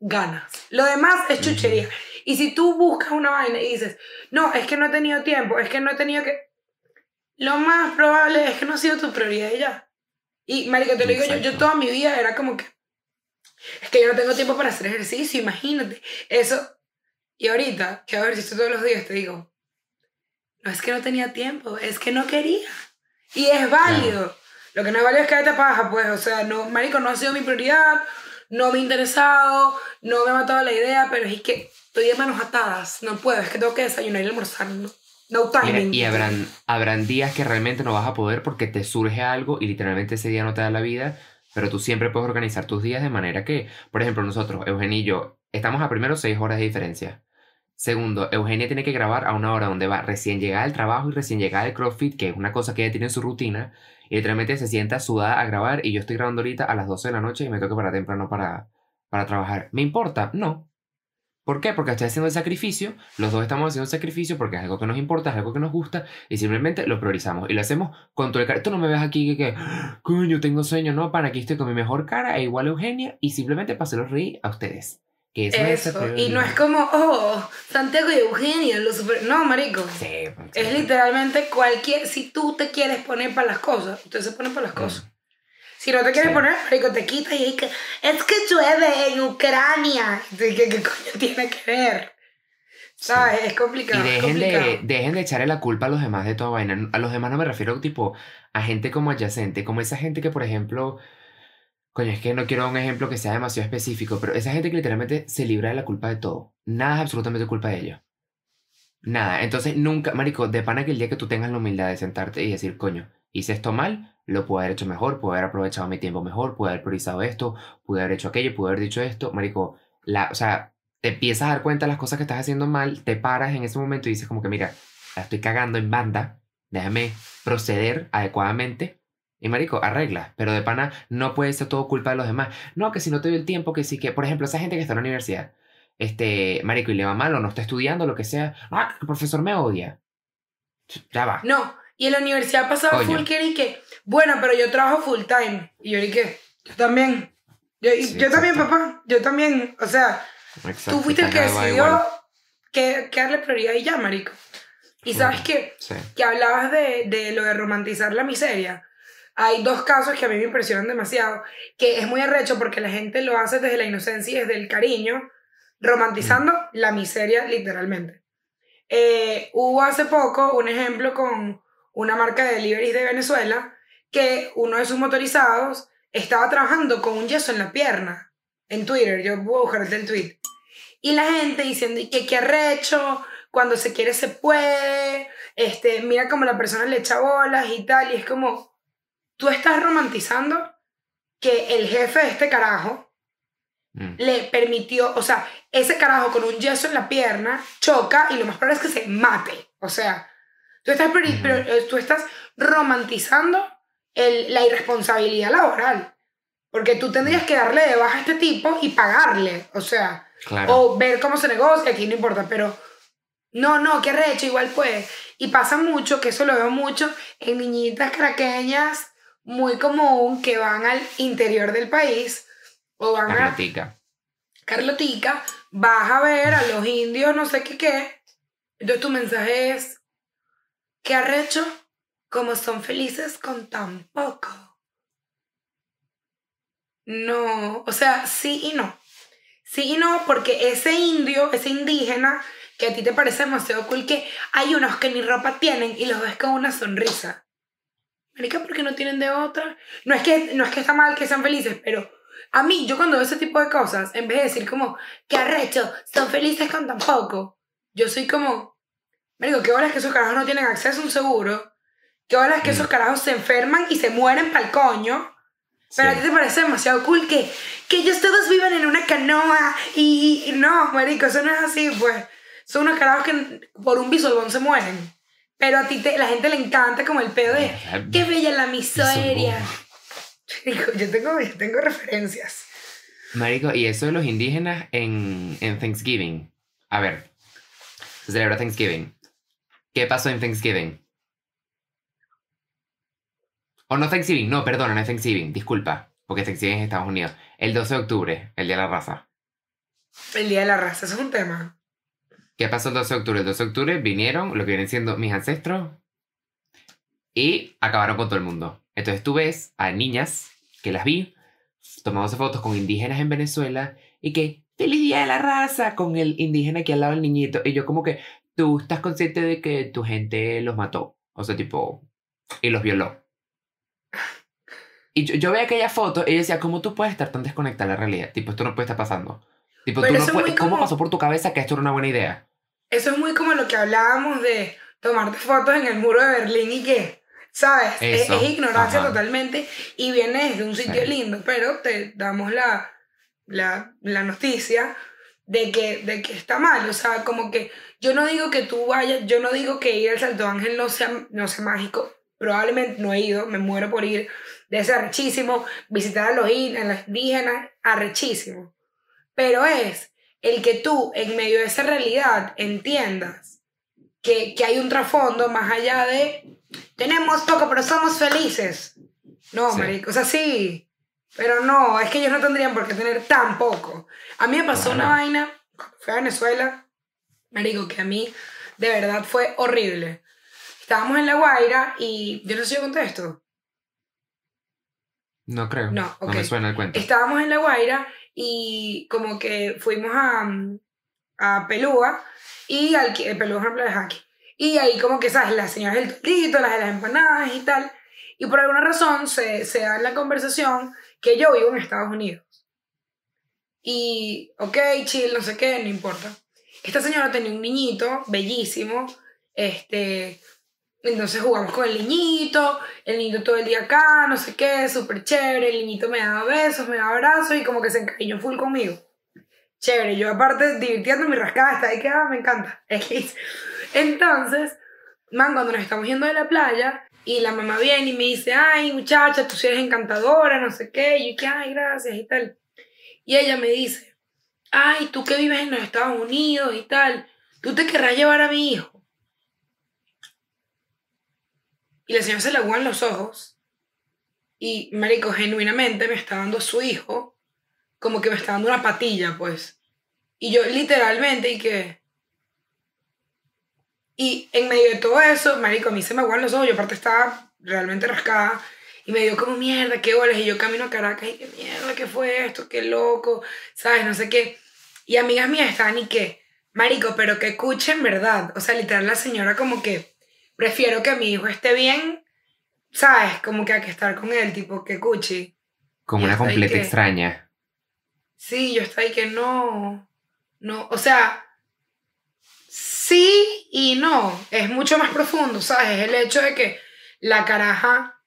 ganas. Lo demás es chuchería. Y si tú buscas una vaina y dices, no, es que no he tenido tiempo, es que no he tenido que... Lo más probable es que no ha sido tu prioridad y ya. Y, marico, te lo digo, yo, yo toda mi vida era como que... Es que yo no tengo tiempo para hacer ejercicio, imagínate. Eso... Y ahorita, que a ver si estoy todos los días, te digo, no es que no tenía tiempo, es que no quería. Y es válido. Lo que no es válido es que te paja, pues, o sea, no, marico, no ha sido mi prioridad, no me ha interesado, no me ha matado la idea, pero es que estoy de manos atadas, no puedo, es que tengo que desayunar y almorzar, no, no Mira, timing. y habrán, habrán días que realmente no vas a poder porque te surge algo y literalmente ese día no te da la vida, pero tú siempre puedes organizar tus días de manera que, por ejemplo, nosotros, Eugenio y yo, estamos a primero seis horas de diferencia. Segundo, Eugenia tiene que grabar a una hora donde va recién llegada al trabajo y recién llegada al CrossFit, que es una cosa que ella tiene en su rutina, y literalmente se sienta sudada a grabar y yo estoy grabando ahorita a las 12 de la noche y me que parar temprano para, para trabajar. ¿Me importa? No. ¿Por qué? Porque estoy haciendo el sacrificio, los dos estamos haciendo el sacrificio porque es algo que nos importa, es algo que nos gusta y simplemente lo priorizamos y lo hacemos con todo el cariño. Tú no me ves aquí que, que coño, tengo sueño, no, para aquí estoy con mi mejor cara e igual Eugenia y simplemente para hacerlos reír a ustedes. Que eso, es y no es como, oh, Santiago y Eugenia, lo super... No, marico. Sí, Es literalmente cualquier... Si tú te quieres poner para las cosas, usted se pone para las cosas. Si no te quieres Sí. poner, marico, te quitas y ahí que... Es que llueve en Ucrania. ¿Qué, coño tiene que ver? ¿Sabes? Es Y complicado. es dejen de, dejen de echarle la culpa a los demás de toda vaina. A los demás no me refiero tipo a gente como adyacente, como esa gente que, por ejemplo, Coño, es que no quiero un ejemplo que sea demasiado específico, pero esa gente que literalmente se libra de la culpa de todo. Nada es absolutamente culpa de ellos. Nada. Entonces, nunca, Marico, de pana que el día que tú tengas la humildad de sentarte y decir, coño, hice esto mal, lo pude haber hecho mejor, pude haber aprovechado mi tiempo mejor, pude haber priorizado esto, pude haber hecho aquello, pude haber dicho esto. Marico, la, o sea, te empiezas a dar cuenta de las cosas que estás haciendo mal, te paras en ese momento y dices como que, mira, la estoy cagando en banda, déjame proceder adecuadamente y marico, arregla, pero de pana no puede ser todo culpa de los demás. No, que si no te doy el tiempo, que sí que, por ejemplo, esa gente que está en la universidad, este, marico, y le va mal o no está estudiando, lo que sea, ah, que el profesor me odia. Ya va. No, y en la universidad pasaba full que y que, bueno, pero yo trabajo full time. Y yo dije, yo también. Yo, Sí, yo también, papá, yo también. O sea, Exacto, tú fuiste el que decidió que, que darle prioridad y ya, marico. Y sabes que, Sí. que hablabas de, de lo de romantizar la miseria. Hay dos casos que a mí me impresionan demasiado, que es muy arrecho porque la gente lo hace desde la inocencia y desde el cariño, romantizando la miseria literalmente. Eh, hubo hace poco un ejemplo con una marca de deliveries de Venezuela que uno de sus motorizados estaba trabajando con un yeso en la pierna en Twitter. Yo voy a buscarte el tweet. Y la gente diciendo "Y que qué arrecho, cuando se quiere se puede, este, mira como la persona le echa bolas y tal. Y es como, tú estás romantizando que el jefe de este carajo Mm. le permitió, o sea, ese carajo con un yeso en la pierna choca y lo más probable es que se mate. O sea, tú estás, eh, tú estás romantizando el- la irresponsabilidad laboral. Porque tú tendrías que darle de baja a este tipo y pagarle. O sea, Claro. o ver cómo se negocia, aquí no importa, pero no, no, qué recho, igual puede. Y pasa mucho, que eso lo veo mucho en niñitas craqueñas, muy común, que van al interior del país o van a Carlotica. Carlotica, vas a ver a los indios, no sé qué qué. Entonces tu mensaje es, qué arrecho, como son felices con tan poco. No, o sea, sí y no. Sí y no, porque ese indio, ese indígena, que a ti te parece demasiado cool, que hay unos que ni ropa tienen y los ves con una sonrisa. Marica, ¿por qué no tienen de otra? No es que, no es que está mal que sean felices, pero a mí, yo cuando veo ese tipo de cosas, en vez de decir como, qué arrecho, son felices con tan poco, yo soy como, me digo, qué horas que esos carajos no tienen acceso a un seguro, qué horas que Mm. esos carajos se enferman y se mueren pa'l coño, pero a Sí. ti te parece demasiado cool que, que ellos todos vivan en una canoa y, y no, marico, eso no es así, pues. Son unos carajos que por un bisolbón se mueren. Pero a ti te, la gente le encanta como el pedo de, qué bella la miseria. Marico, yo tengo, yo tengo referencias. Marico, y eso de los indígenas en, en Thanksgiving. A ver, se celebra Thanksgiving. ¿Qué pasó en Thanksgiving? O no Thanksgiving, no, perdona, no es Thanksgiving, disculpa, porque Thanksgiving es Estados Unidos. El 12 de octubre, el Día de la Raza. El Día de la Raza, eso es un tema. ¿Qué pasó el 12 de octubre? El 12 de octubre vinieron lo que vienen siendo mis ancestros y acabaron con todo el mundo. Entonces tú ves a niñas que las vi tomándose fotos con indígenas en Venezuela y que feliz día de la raza con el indígena aquí al lado del niñito. Y yo como que tú estás consciente de que tu gente los mató. O sea, tipo, y los violó. Y yo, yo veía aquella foto y yo decía, ¿cómo tú puedes estar tan desconectada de la realidad? Tipo, esto no puede estar pasando. Tipo, tú no puedes- ¿cómo como- pasó por tu cabeza que esto era una buena idea? Eso es muy como lo que hablábamos de tomarte fotos en el muro de Berlín y que, ¿sabes? Es, ignorancia ajá. totalmente y viene desde un sitio Sí. lindo, pero te damos la, la, la noticia de que, de que está mal. O sea, como que yo no digo que tú vayas, yo no digo que ir al Salto Ángel no sea, no sea mágico. Probablemente no he ido, me muero por ir. De ser arrechísimo, visitar a los, in- a los indígenas, arrechísimo. Pero es el que tú, en medio de esa realidad, entiendas que, que hay un trasfondo más allá de tenemos poco, pero somos felices. No, Sí. marico, o sea, sí, pero no, es que ellos no tendrían por qué tener tan poco. A mí me pasó Claro. una vaina cuando fui a Venezuela, marico, que a mí de verdad fue horrible. Estábamos en La Guaira y yo no sé si yo conté esto. No creo. No, ok. me suena el cuento. Estábamos en La Guaira y como que fuimos a, a Pelúa y al Pelúa es una playa de aquí. Y ahí como que, ¿sabes? Las señoras del tortito, las de las empanadas y tal. Y por alguna razón se, se da la conversación que yo vivo en Estados Unidos. Y, ok, chill, no sé qué, no importa. Esta señora tenía un niñito bellísimo, este, entonces jugamos con el niñito, el niñito todo el día acá, no sé qué, súper chévere, el niñito me daba besos, me daba abrazos y como que se encariñó full conmigo. Chévere, yo aparte divirtiendo mi rascada, está ahí que ah, me encanta. Entonces, man, cuando nos estamos yendo de la playa y la mamá viene y me dice, ay muchacha, tú sí eres encantadora, no sé qué, y que, ay, gracias y tal. Y ella me dice, ay, tú que vives en los Estados Unidos y tal, tú te querrás llevar a mi hijo. Y la señora se le aguan los ojos. Y, marico, genuinamente me está dando su hijo. Como que me está dando una patilla, pues. Y yo literalmente, y que... Y en medio de todo eso, marico, a mí se me aguan los ojos. Yo aparte estaba realmente rascada. Y me dio como, mierda, qué bolas. Y yo camino a Caracas y qué mierda, qué fue esto, qué loco, ¿sabes? No sé qué. Y amigas mías estaban y que, marico, pero que escuchen, ¿verdad? O sea, literal, la señora como que prefiero que mi hijo esté bien, ¿sabes? Como que hay que estar con él, tipo, que cuchi. Como una completa extraña. Sí, yo estoy que no, no, o sea, sí y no, es mucho más profundo, ¿sabes? Es el hecho de que la caraja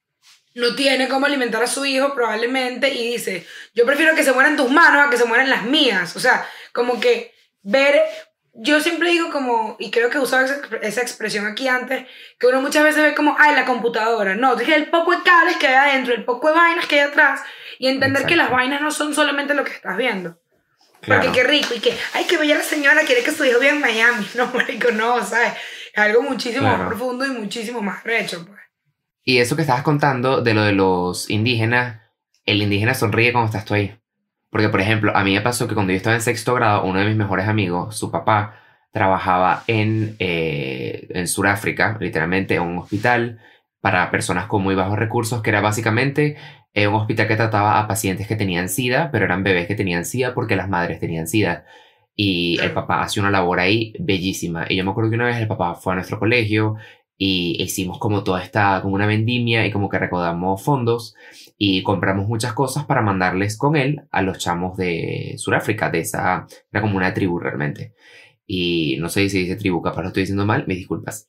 no tiene cómo alimentar a su hijo probablemente y dice, yo prefiero que se mueran tus manos a que se mueran las mías, o sea, como que ver yo siempre digo como, y creo que he usado esa, expresión aquí antes, que uno muchas veces ve como, ay, la computadora. No, dije el poco de cables que hay adentro, el poco de vainas que hay atrás, y entender que las vainas no son solamente lo que estás viendo. Porque qué rico, y que, ay, que bella la señora, quiere que su hijo viva en Miami. No, marico, no, ¿sabes? Es algo muchísimo más profundo y muchísimo más recho, pues. Y eso que estabas contando de lo de los indígenas, el indígena sonríe cuando estás tú ahí. Porque, por ejemplo, a mí me pasó que cuando yo estaba en sexto grado, uno de mis mejores amigos, su papá, trabajaba en, eh, en Sudáfrica, literalmente en un hospital para personas con muy bajos recursos, que era básicamente eh, un hospital que trataba a pacientes que tenían SIDA, pero eran bebés que tenían SIDA porque las madres tenían SIDA. Y el papá hacía una labor ahí bellísima. Y yo me acuerdo que una vez el papá fue a nuestro colegio y hicimos como toda esta, como una vendimia y como que recaudamos fondos y compramos muchas cosas para mandarles con él a los chamos de Sudáfrica, de esa, era como una tribu realmente. Y no sé si dice tribu, capaz lo estoy diciendo mal, me disculpas.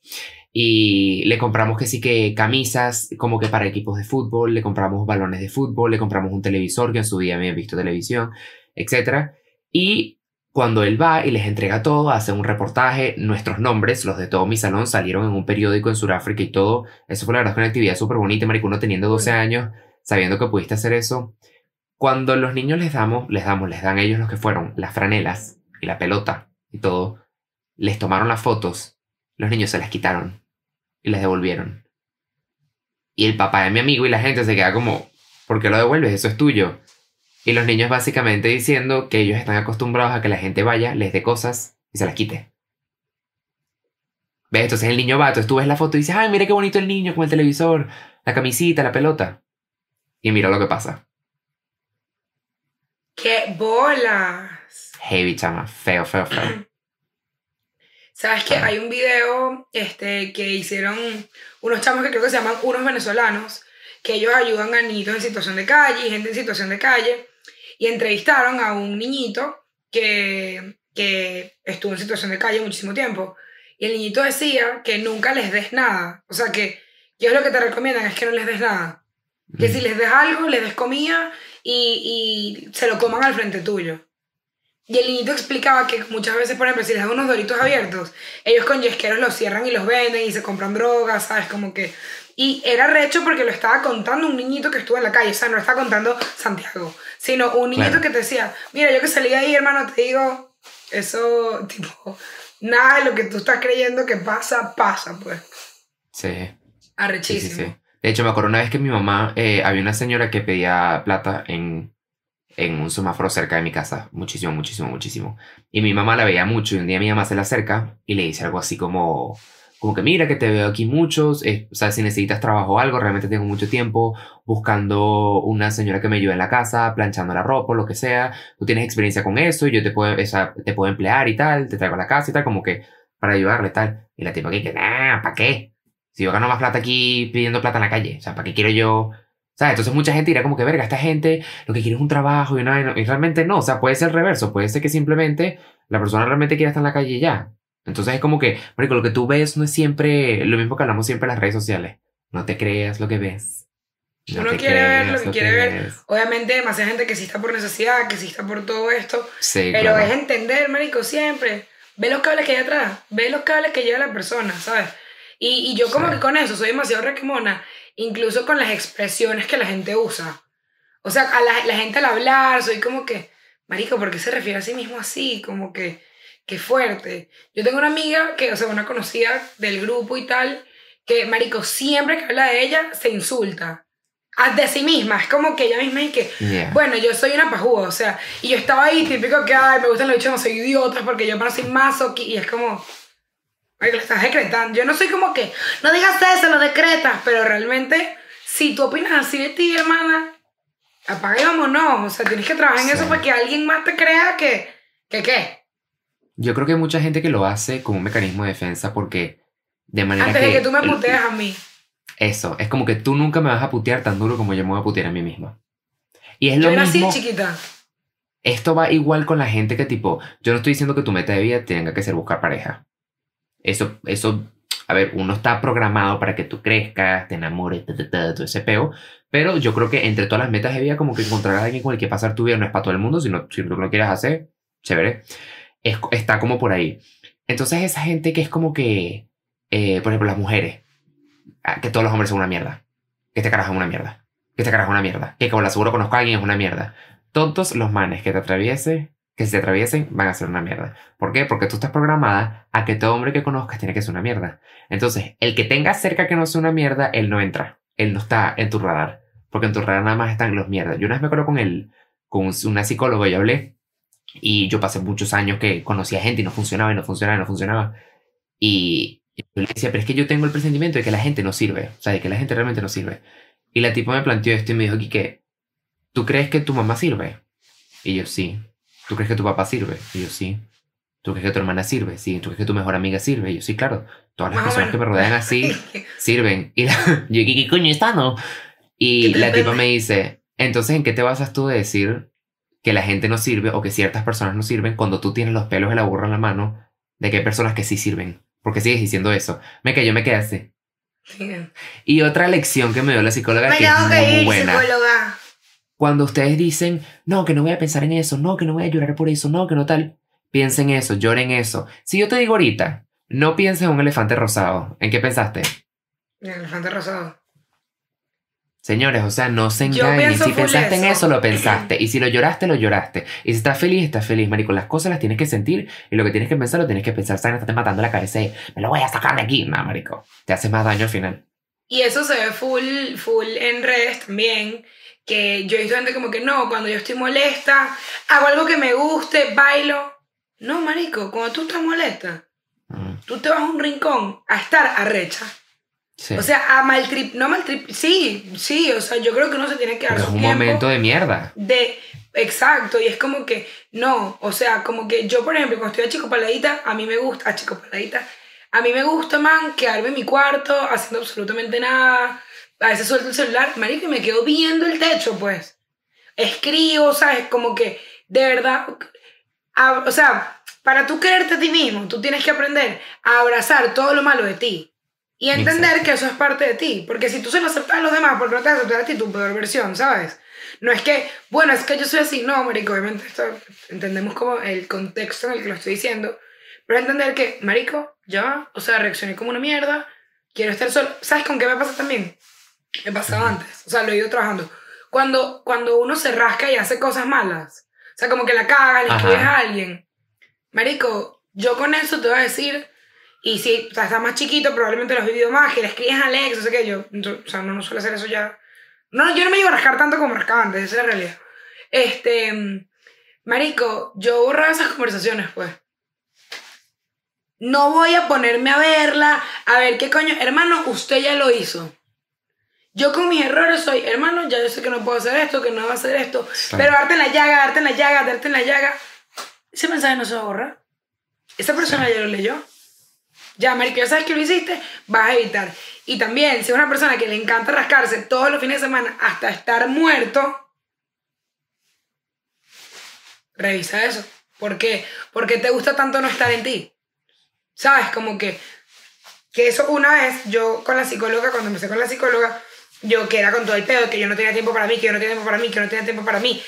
Y le compramos que sí que camisas, como que para equipos de fútbol, le compramos balones de fútbol, le compramos un televisor que en su día había visto televisión, etc. Y cuando él va y les entrega todo, hace un reportaje, nuestros nombres, los de todo mi salón, salieron en un periódico en Sudáfrica y todo. Eso fue la verdad que una actividad súper bonita, marico, teniendo 12 años, sabiendo que pudiste hacer eso. Cuando los niños les damos, les damos, les dan ellos los que fueron, las franelas y la pelota y todo, les tomaron las fotos, los niños se las quitaron y les devolvieron. Y el papá de mi amigo y la gente se queda como, ¿por qué lo devuelves? Eso es tuyo. Y los niños básicamente diciendo que ellos están acostumbrados a que la gente vaya, les dé cosas y se las quite. ¿Ves? Entonces el niño va, entonces tú ves la foto y dices, ay, mira qué bonito el niño con el televisor, la camisita, la pelota. Y mira lo que pasa. ¡Qué bolas! Heavy, chama. Feo, feo, feo. ¿Sabes qué? Hay un video este, que hicieron unos chamos que creo que se llaman unos venezolanos, que ellos ayudan a niñitos en situación de calle y gente en situación de calle y entrevistaron a un niñito que, que estuvo en situación de calle muchísimo tiempo. Y el niñito decía que nunca les des nada. O sea, que es lo que te recomiendan es que no les des nada. Que si les des algo, les des comida y, y se lo coman al frente tuyo. Y el niñito explicaba que muchas veces, por ejemplo, si les dan unos doritos abiertos, ellos con yesqueros los cierran y los venden y se compran drogas, ¿sabes? Como que y era recho porque lo estaba contando un niñito que estuvo en la calle, o sea, no lo estaba contando Santiago, sino un niñito que te decía, mira, yo que salí ahí, hermano, te digo, eso, tipo, nada de lo que tú estás creyendo que pasa, pasa, pues. Sí. Arrechísimo. Sí, sí, De hecho, me acuerdo una vez que mi mamá, eh, había una señora que pedía plata en, en un semáforo cerca de mi casa, muchísimo, muchísimo, muchísimo. Y mi mamá la veía mucho y un día mi mamá se la acerca y le dice algo así como como que mira que te veo aquí muchos, eh, o sea, si necesitas trabajo o algo, realmente tengo mucho tiempo buscando una señora que me ayude en la casa, planchando la ropa, lo que sea, tú tienes experiencia con eso y yo te puedo, te puedo emplear y tal, te traigo a la casa y tal, como que para ayudarle tal. Y la tipa que, nah, ¿para qué? Si yo gano más plata aquí pidiendo plata en la calle, o sea, ¿para qué quiero yo sea, Entonces mucha gente dirá como que, verga, esta gente lo que quiere es un trabajo y, una, y realmente no. O sea, puede ser el reverso. Puede ser que simplemente la persona realmente quiere estar en la calle y ya. Entonces es como que, marico, lo que tú ves no es siempre lo mismo que hablamos siempre en las redes sociales. No te creas lo que ves. No Uno quiere ver lo que quiere ver. Obviamente, demasiada gente que sí está por necesidad, que sí está por todo esto. Sí, pero es entender, marico, siempre. Ve los cables que hay atrás. Ve los cables que lleva la persona, ¿sabes? Y, y yo como que con eso soy demasiado requemona, incluso con las expresiones que la gente usa. O sea, a la, la gente al hablar, soy como que, marico, ¿por qué se refiere a sí mismo así? Como que, qué fuerte. Yo tengo una amiga, que, o sea, una conocida del grupo y tal, que, marico, siempre que habla de ella, se insulta de sí misma. Es como que ella misma y que, bueno, yo soy una pajúa, o sea, y yo estaba ahí típico que, ay, me gustan los bichos, no soy idiotas porque yo para soy mazo y es como, ay, lo estás decretando. Yo no soy como que, no digas eso, lo decretas, pero realmente, si tú opinas así de ti, hermana, apaga y vámonos. O sea, tienes que trabajar en eso para que alguien más te crea que, que qué. Yo creo que hay mucha gente que lo hace como un mecanismo de defensa porque de manera Antes de que tú me puteas a mí. Eso, es como que tú nunca me vas a putear tan duro como yo me voy a putear a mí misma. Y es lo yo mismo. así, chiquita. Esto va igual con la gente que tipo, yo no estoy diciendo que tu meta de vida tenga que ser buscar pareja. Eso, eso, a ver, uno está programado para que tú crezcas, te enamores, todo ese peo. Pero yo creo que entre todas las metas de vida, como que encontrar a alguien con el que pasar tu vida no es para todo el mundo, sino si tú lo quieres hacer, chévere. Está como por ahí. Entonces esa gente que es como que, eh, por ejemplo, las mujeres que todos los hombres son una mierda. Que este carajo es una mierda. Que este carajo es una mierda. Que como la seguro conozco a alguien es una mierda. Todos los manes que te atraviesen, que se te atraviesen, van a ser una mierda. ¿Por qué? Porque tú estás programada a que todo hombre que conozcas tiene que ser una mierda. Entonces, el que tengas cerca que no sea una mierda, él no entra. Él no está en tu radar. Porque en tu radar nada más están los mierdas. Yo una vez me acuerdo con él, con una psicóloga, y hablé. Y yo pasé muchos años que conocía gente y no funcionaba y no funcionaba y no funcionaba. Y, yo le decía, pero es que yo tengo el presentimiento de que la gente no sirve, o sea, de que la gente realmente no sirve. Y la tipo me planteó esto y me dijo, que ¿tú crees que tu mamá sirve? Y yo, sí. ¿Tú crees que tu papá sirve? Y yo, sí. ¿Tú crees que tu hermana sirve? Sí. ¿Tú crees que tu mejor amiga sirve? Y yo, sí, claro. Todas las personas que me rodean así sirven. Y la, yo, ¿qué, coño está, no? Y la tipa me dice, entonces, ¿en qué te basas tú de decir que la gente no sirve o que ciertas personas no sirven cuando tú tienes los pelos de la burra en la mano de que hay personas que sí sirven? porque sigues diciendo eso. Me cayó, me quedé así. Y otra lección que me dio la psicóloga que es muy buena. Psicóloga. Cuando ustedes dicen, no, que no voy a pensar en eso, no, que no voy a llorar por eso, no, que no tal, piensen eso, lloren eso. Si yo te digo ahorita, no pienses en un elefante rosado, ¿en qué pensaste? En el elefante rosado. Señores, o sea, no se engañen. Si pensaste en eso, lo pensaste. Y si lo lloraste, lo lloraste. Y si estás feliz, estás feliz, marico. Las cosas las tienes que sentir y lo que tienes que pensar, lo tienes que pensar. No estás matando la cabeza y me lo voy a sacar de aquí. No, marico. Te hace más daño al final. Y eso se ve full, full en redes también. Que yo he visto gente como que no, cuando yo estoy molesta, hago algo que me guste, bailo. No, marico, cuando tú estás molesta, mm. tú te vas a un rincón a estar arrecha o sea, a maltrip, no maltrip, sí, sí, o sea, yo creo que uno se tiene que dar Es un momento de mierda. De, exacto, y es como que, no, o sea, como que yo, por ejemplo, cuando estoy a Chico Paladita, a mí me gusta, a Chico Paladita, a mí me gusta, man, quedarme en mi cuarto haciendo absolutamente nada, a veces suelto el celular, marico, y me quedo viendo el techo, pues. Escribo, ¿sabes? Como que, de verdad, o sea, para tú quererte a ti mismo, tú tienes que aprender a abrazar todo lo malo de ti y entender que eso es parte de ti. Porque si tú se lo aceptas a los demás, porque no te aceptar a ti tu peor versión, ¿sabes? No es que, bueno, es que yo soy así. No, marico, obviamente esto, entendemos como el contexto en el que lo estoy diciendo. Pero entender que, marico, ya, o sea, reaccioné como una mierda. Quiero estar solo. ¿Sabes con qué me pasa también? Me pasado antes. O sea, lo he ido trabajando. Cuando, cuando uno se rasca y hace cosas malas. O sea, como que la caga, le escribes a alguien. Marico, yo con eso te voy a decir y si o sea, estás más chiquito, probablemente lo has vivido más, que le escribes a Alex, o sea que yo, o sea, no, no suele hacer eso ya. No, yo no me iba a rascar tanto como rascaba antes, esa es la realidad. Este, marico, yo borraba esas conversaciones, pues. No voy a ponerme a verla, a ver qué coño, hermano, usted ya lo hizo. Yo con mis errores soy, hermano, ya yo sé que no puedo hacer esto, que no va a hacer esto, pero darte en la llaga, darte en la llaga, darte en la llaga. Ese mensaje no se va a borrar. Esa persona ya lo leyó. Ya, marico, ya sabes que lo hiciste, vas a evitar. Y también, si es una persona que le encanta rascarse todos los fines de semana hasta estar muerto, revisa eso. ¿Por qué? Porque te gusta tanto no estar en ti. ¿Sabes? Como que, que eso una vez, yo con la psicóloga, cuando empecé con la psicóloga, yo que era con todo el pedo, que yo no tenía tiempo para mí, que yo no tenía tiempo para mí, que yo no tenía tiempo para mí.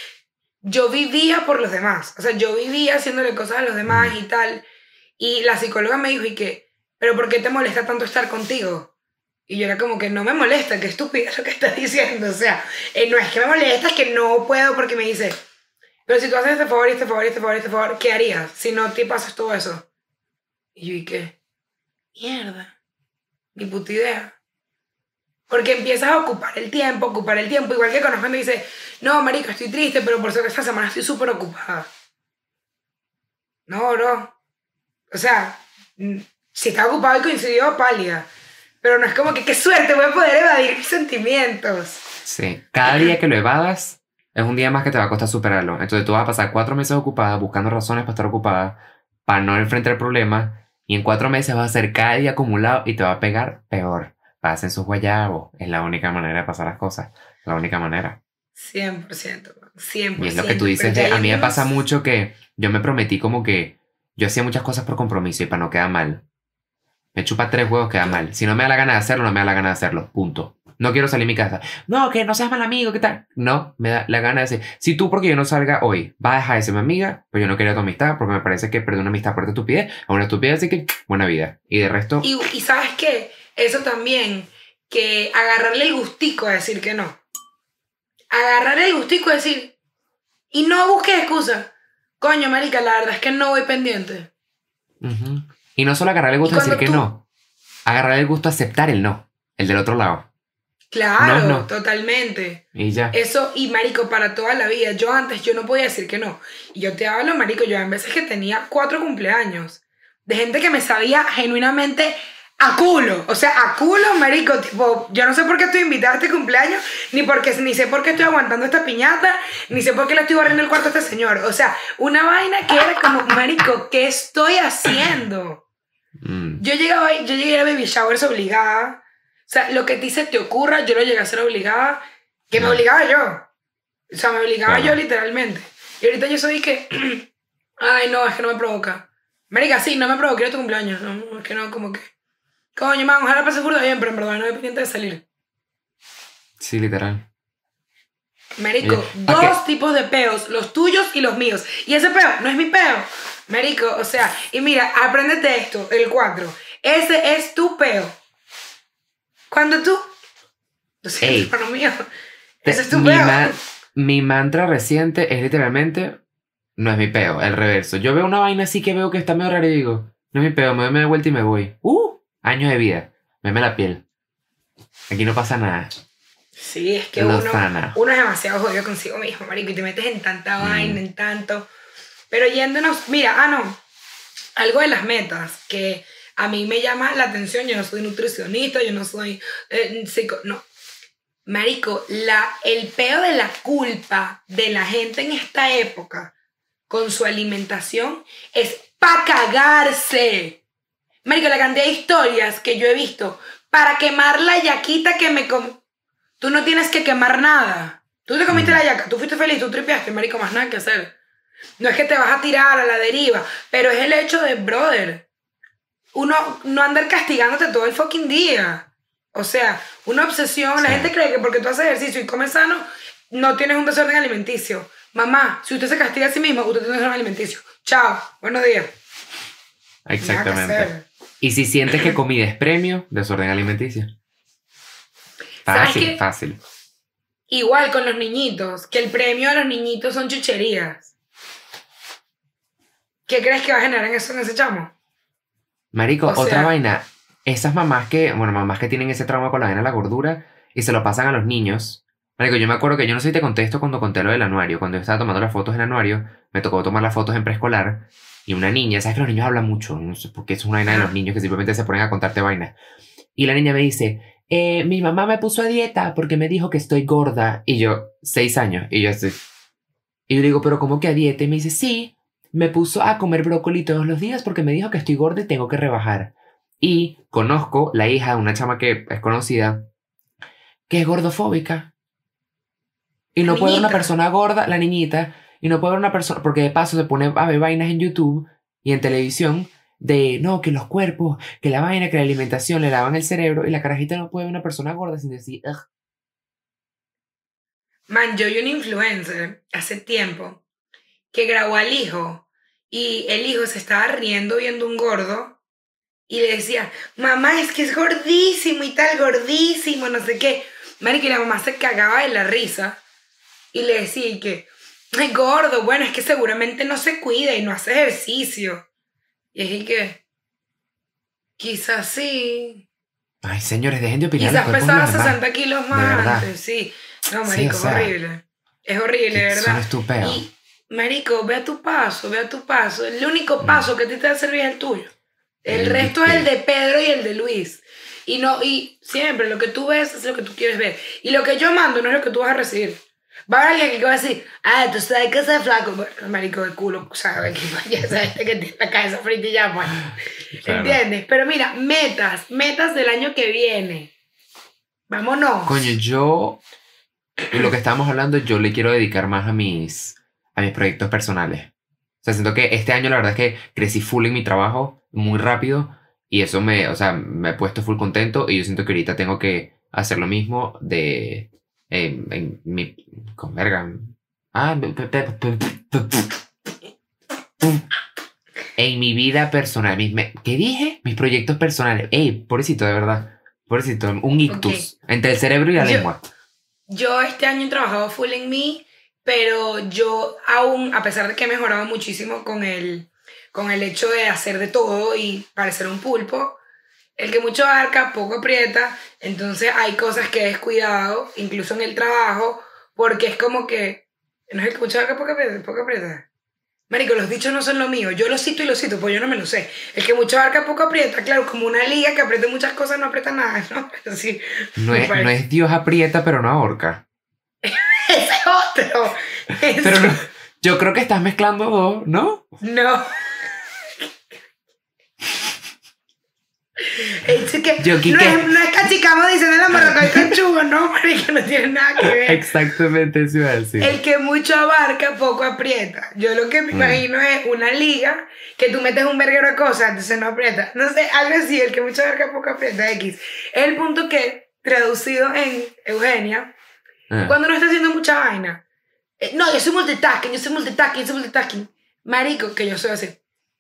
Yo vivía por los demás. O sea, yo vivía haciéndole cosas a los demás y tal. Y la psicóloga me dijo, ¿y qué? ¿Pero por qué te molesta tanto estar contigo? Y yo era como que no me molesta, que estúpida lo que estás diciendo. O sea, eh, no es que me molesta, es que no puedo porque me dice, pero si tú haces este favor este favor este favor este favor, ¿qué harías si no te pasas todo eso? Y yo, ¿y qué? Mierda. Ni puta idea. Porque empiezas a ocupar el tiempo, ocupar el tiempo. Igual que conozco me dice, no, marico, estoy triste, pero por eso que esta semana estoy súper ocupada. No, bro. O sea, si está ocupado y coincidió, pálida. Pero no es como que qué suerte, voy a poder evadir mis sentimientos. Sí, cada día que lo evadas es un día más que te va a costar superarlo. Entonces tú vas a pasar cuatro meses ocupada buscando razones para estar ocupada, para no enfrentar el problema, y en cuatro meses vas a ser cada día acumulado y te va a pegar peor. Pasen sus guayabos. Es la única manera de pasar las cosas. La única manera. 100%. 100%. Y es lo que tú dices. De, a mí me pasa mucho que yo me prometí como que yo hacía muchas cosas por compromiso y para no quedar mal. Me chupa tres juegos, queda mal. Si no me da la gana de hacerlo, no me da la gana de hacerlo. Punto. No quiero salir de mi casa. No, que no seas mal amigo, ¿qué tal? No, me da la gana de decir, si tú porque yo no salga hoy vas a dejar de ser mi amiga, pues yo no quería tu amistad porque me parece que perder una amistad por tu estupidez es una estupidez, así que buena vida. Y de resto... Y, y sabes qué, eso también, que agarrarle el gustico a decir que no. Agarrarle el gustico a decir, y no busques excusa. Coño, marica, la verdad es que no voy pendiente. Y no solo agarrarle el gusto a decir que no, agarrarle el gusto a aceptar el no, el del otro lado. Claro, totalmente. Y ya. Eso, y marico, para toda la vida. Yo antes, yo no podía decir que no. Y yo te hablo, marico, yo en veces que tenía cuatro cumpleaños. De gente que me sabía genuinamente a culo. O sea, a culo, marico. Tipo, yo no sé por qué estoy invitada a este cumpleaños, ni, porque, ni sé por qué estoy aguantando esta piñata, ni sé por qué le estoy barriendo el cuarto a este señor. O sea, una vaina que era como, marico, ¿qué estoy haciendo? Mm. Yo llegaba, yo llegué a baby showers obligada o sea, lo que ti se te ocurra, yo lo llegué a ser obligada, que me obligaba yo. O sea, me obligaba yo literalmente. Y ahorita yo soy que, ay, no, es que no me provoca. Marica, sí, no me provoca, quiero tu cumpleaños. No, es que no, como que, coño, man, ojalá pase burda bien, pero en verdad no me pendiente de salir. Sí, literal. Marico, dos tipos de peos, los tuyos y los míos. Y ese peo no es mi peo. Marico, o sea, y mira, apréndete esto, el 4. Ese es tu peo. Cuando tú. Ey, mío. Ese es tu mi, mi mantra reciente es literalmente. No es mi peo, el reverso. Yo veo una vaina así que veo que está medio raro y digo, no es mi peo, me doy de vuelta y me voy. ¡Uh! Años de vida. Meme la piel. Aquí no pasa nada. Sí, es que uno, uno es demasiado jodido consigo mismo, marico, y te metes en tanta mm. vaina, en tanto. Pero yéndonos, mira, ah, no, algo de las metas, que a mí me llama la atención, yo no soy nutricionista, yo no soy eh, psico, no. Marico, la, el peo de la culpa de la gente en esta época con su alimentación es para cagarse. Marico, la cantidad de historias que yo he visto para quemar la yaquita que me com Tú no tienes que quemar nada. Tú te comiste la yaca, tú fuiste feliz, tú tripeaste, marico, más nada que hacer. No es que te vas a tirar a la deriva, pero es el hecho de, brother, uno no andar castigándote todo el fucking día. O sea, una obsesión. La gente cree que porque tú haces ejercicio y comes sano, no tienes un desorden alimenticio. Mamá, si usted se castiga a sí mismo, usted tiene un desorden alimenticio. Chao, buenos días. Exactamente. Y si sientes que comida es premio, desorden alimenticio. Fácil, fácil. Igual con los niñitos, que el premio a los niñitos son chucherías. ¿Qué crees que va a generar en eso en ese chamo? Marico, otra vaina. Esas mamás que, bueno, mamás que tienen ese trauma con la vaina de la gordura y se lo pasan a los niños. Marico, yo me acuerdo que yo no sé si te contesto cuando conté lo del anuario. Cuando yo estaba tomando las fotos en anuario, me tocó tomar las fotos en preescolar. Y una niña, ¿sabes que los niños hablan mucho? No sé, porque es una vaina de los niños que simplemente se ponen a contarte vainas. Y la niña me dice, eh, mi mamá me puso a dieta porque me dijo que estoy gorda. Y yo, seis años. Y yo así. Y yo digo, pero ¿cómo que a dieta? Y me dice, sí, me puso a comer brócoli todos los días porque me dijo que estoy gorda y tengo que rebajar. Y conozco la hija de una chama que es conocida, que es gordofóbica. Y no puede una persona gorda, la niñita, y no puede una persona, porque de paso se pone a ver vainas en YouTube y en televisión de, no, que los cuerpos, que la vaina, que la alimentación le lavan el cerebro, y la carajita no puede ver una persona gorda sin decir, "Ugh". Man, yo vi un influencer hace tiempo que grabó al hijo y el hijo se estaba riendo viendo un gordo y le decía, mamá, es que es gordísimo y tal, gordísimo, no sé qué. Marico, y la mamá se cagaba de la risa y le decía y que, ay, gordo, bueno, es que seguramente no se cuida y no hace ejercicio. Y es que, quizás sí. Ay, señores, dejen de opinar. Quizás pesaba de los demás. 60 kilos más antes, sí. No, Sí, marico, o sea, es horrible. Es horrible, ¿verdad? Son marico, ve a tu paso, ve a tu paso. El único Mm. paso que a ti te va a servir es el tuyo. El El resto es el de Pedro y el de Luis. Y no, y siempre lo que tú ves es lo que tú quieres ver. Y lo que yo mando no es lo que tú vas a recibir. Va a haber alguien que va a decir, ah, tú sabes que ese flaco, Bueno, marico de culo, sabe que ya sabes que tiene la cabeza frita y ya, pues. Claro. ¿Entiendes? Pero mira, metas, metas del año que viene. Vámonos. Coño, yo. Lo que estábamos hablando, yo le quiero dedicar más a mis, a mis proyectos personales. O sea, siento que este año la verdad es que crecí full en mi trabajo, muy rápido, y eso me, o sea, me ha puesto full contento, y yo siento que ahorita tengo que hacer lo mismo de. En, en mi. Con verga. Ah, en mi vida personal. Mis, me- ¿Qué dije? Mis proyectos personales. Ey, pobrecito, de verdad. Pobrecito, un ictus. Entre el cerebro y la Yo- lengua. Yo este año he trabajado full en mí, pero yo aún, a pesar de que he mejorado muchísimo con el, con el hecho de hacer de todo y parecer un pulpo, el que mucho abarca, poco aprieta, entonces hay cosas que he descuidado, incluso en el trabajo, porque es como que, no es el que mucho abarca, poco aprieta, poco aprieta. Marico, los dichos no son lo mío, yo los cito y los cito, pues yo no me lo sé. El que mucho abarca, poco aprieta, claro, como una liga que aprieta muchas cosas, no aprieta nada, ¿no? Así, No es, no es Dios aprieta, pero no ahorca. Es Pero no- yo creo que estás mezclando dos, ¿no? No. Es que Yo, no, es, no es cachicamo diciendo la marroca y conchugo, no, marico, no tiene nada que ver. Exactamente eso iba a decir. El que mucho abarca, poco aprieta. Yo lo que me Mm. imagino es una liga que tú metes un verguero de cosas, entonces no aprieta. No sé, algo así, el que mucho abarca, poco aprieta, X. El punto que, traducido en Eugenia, Ah. cuando no está haciendo mucha vaina. eh, no, yo soy multitasking, yo soy multitasking, yo soy multitasking. Marico, que yo soy así.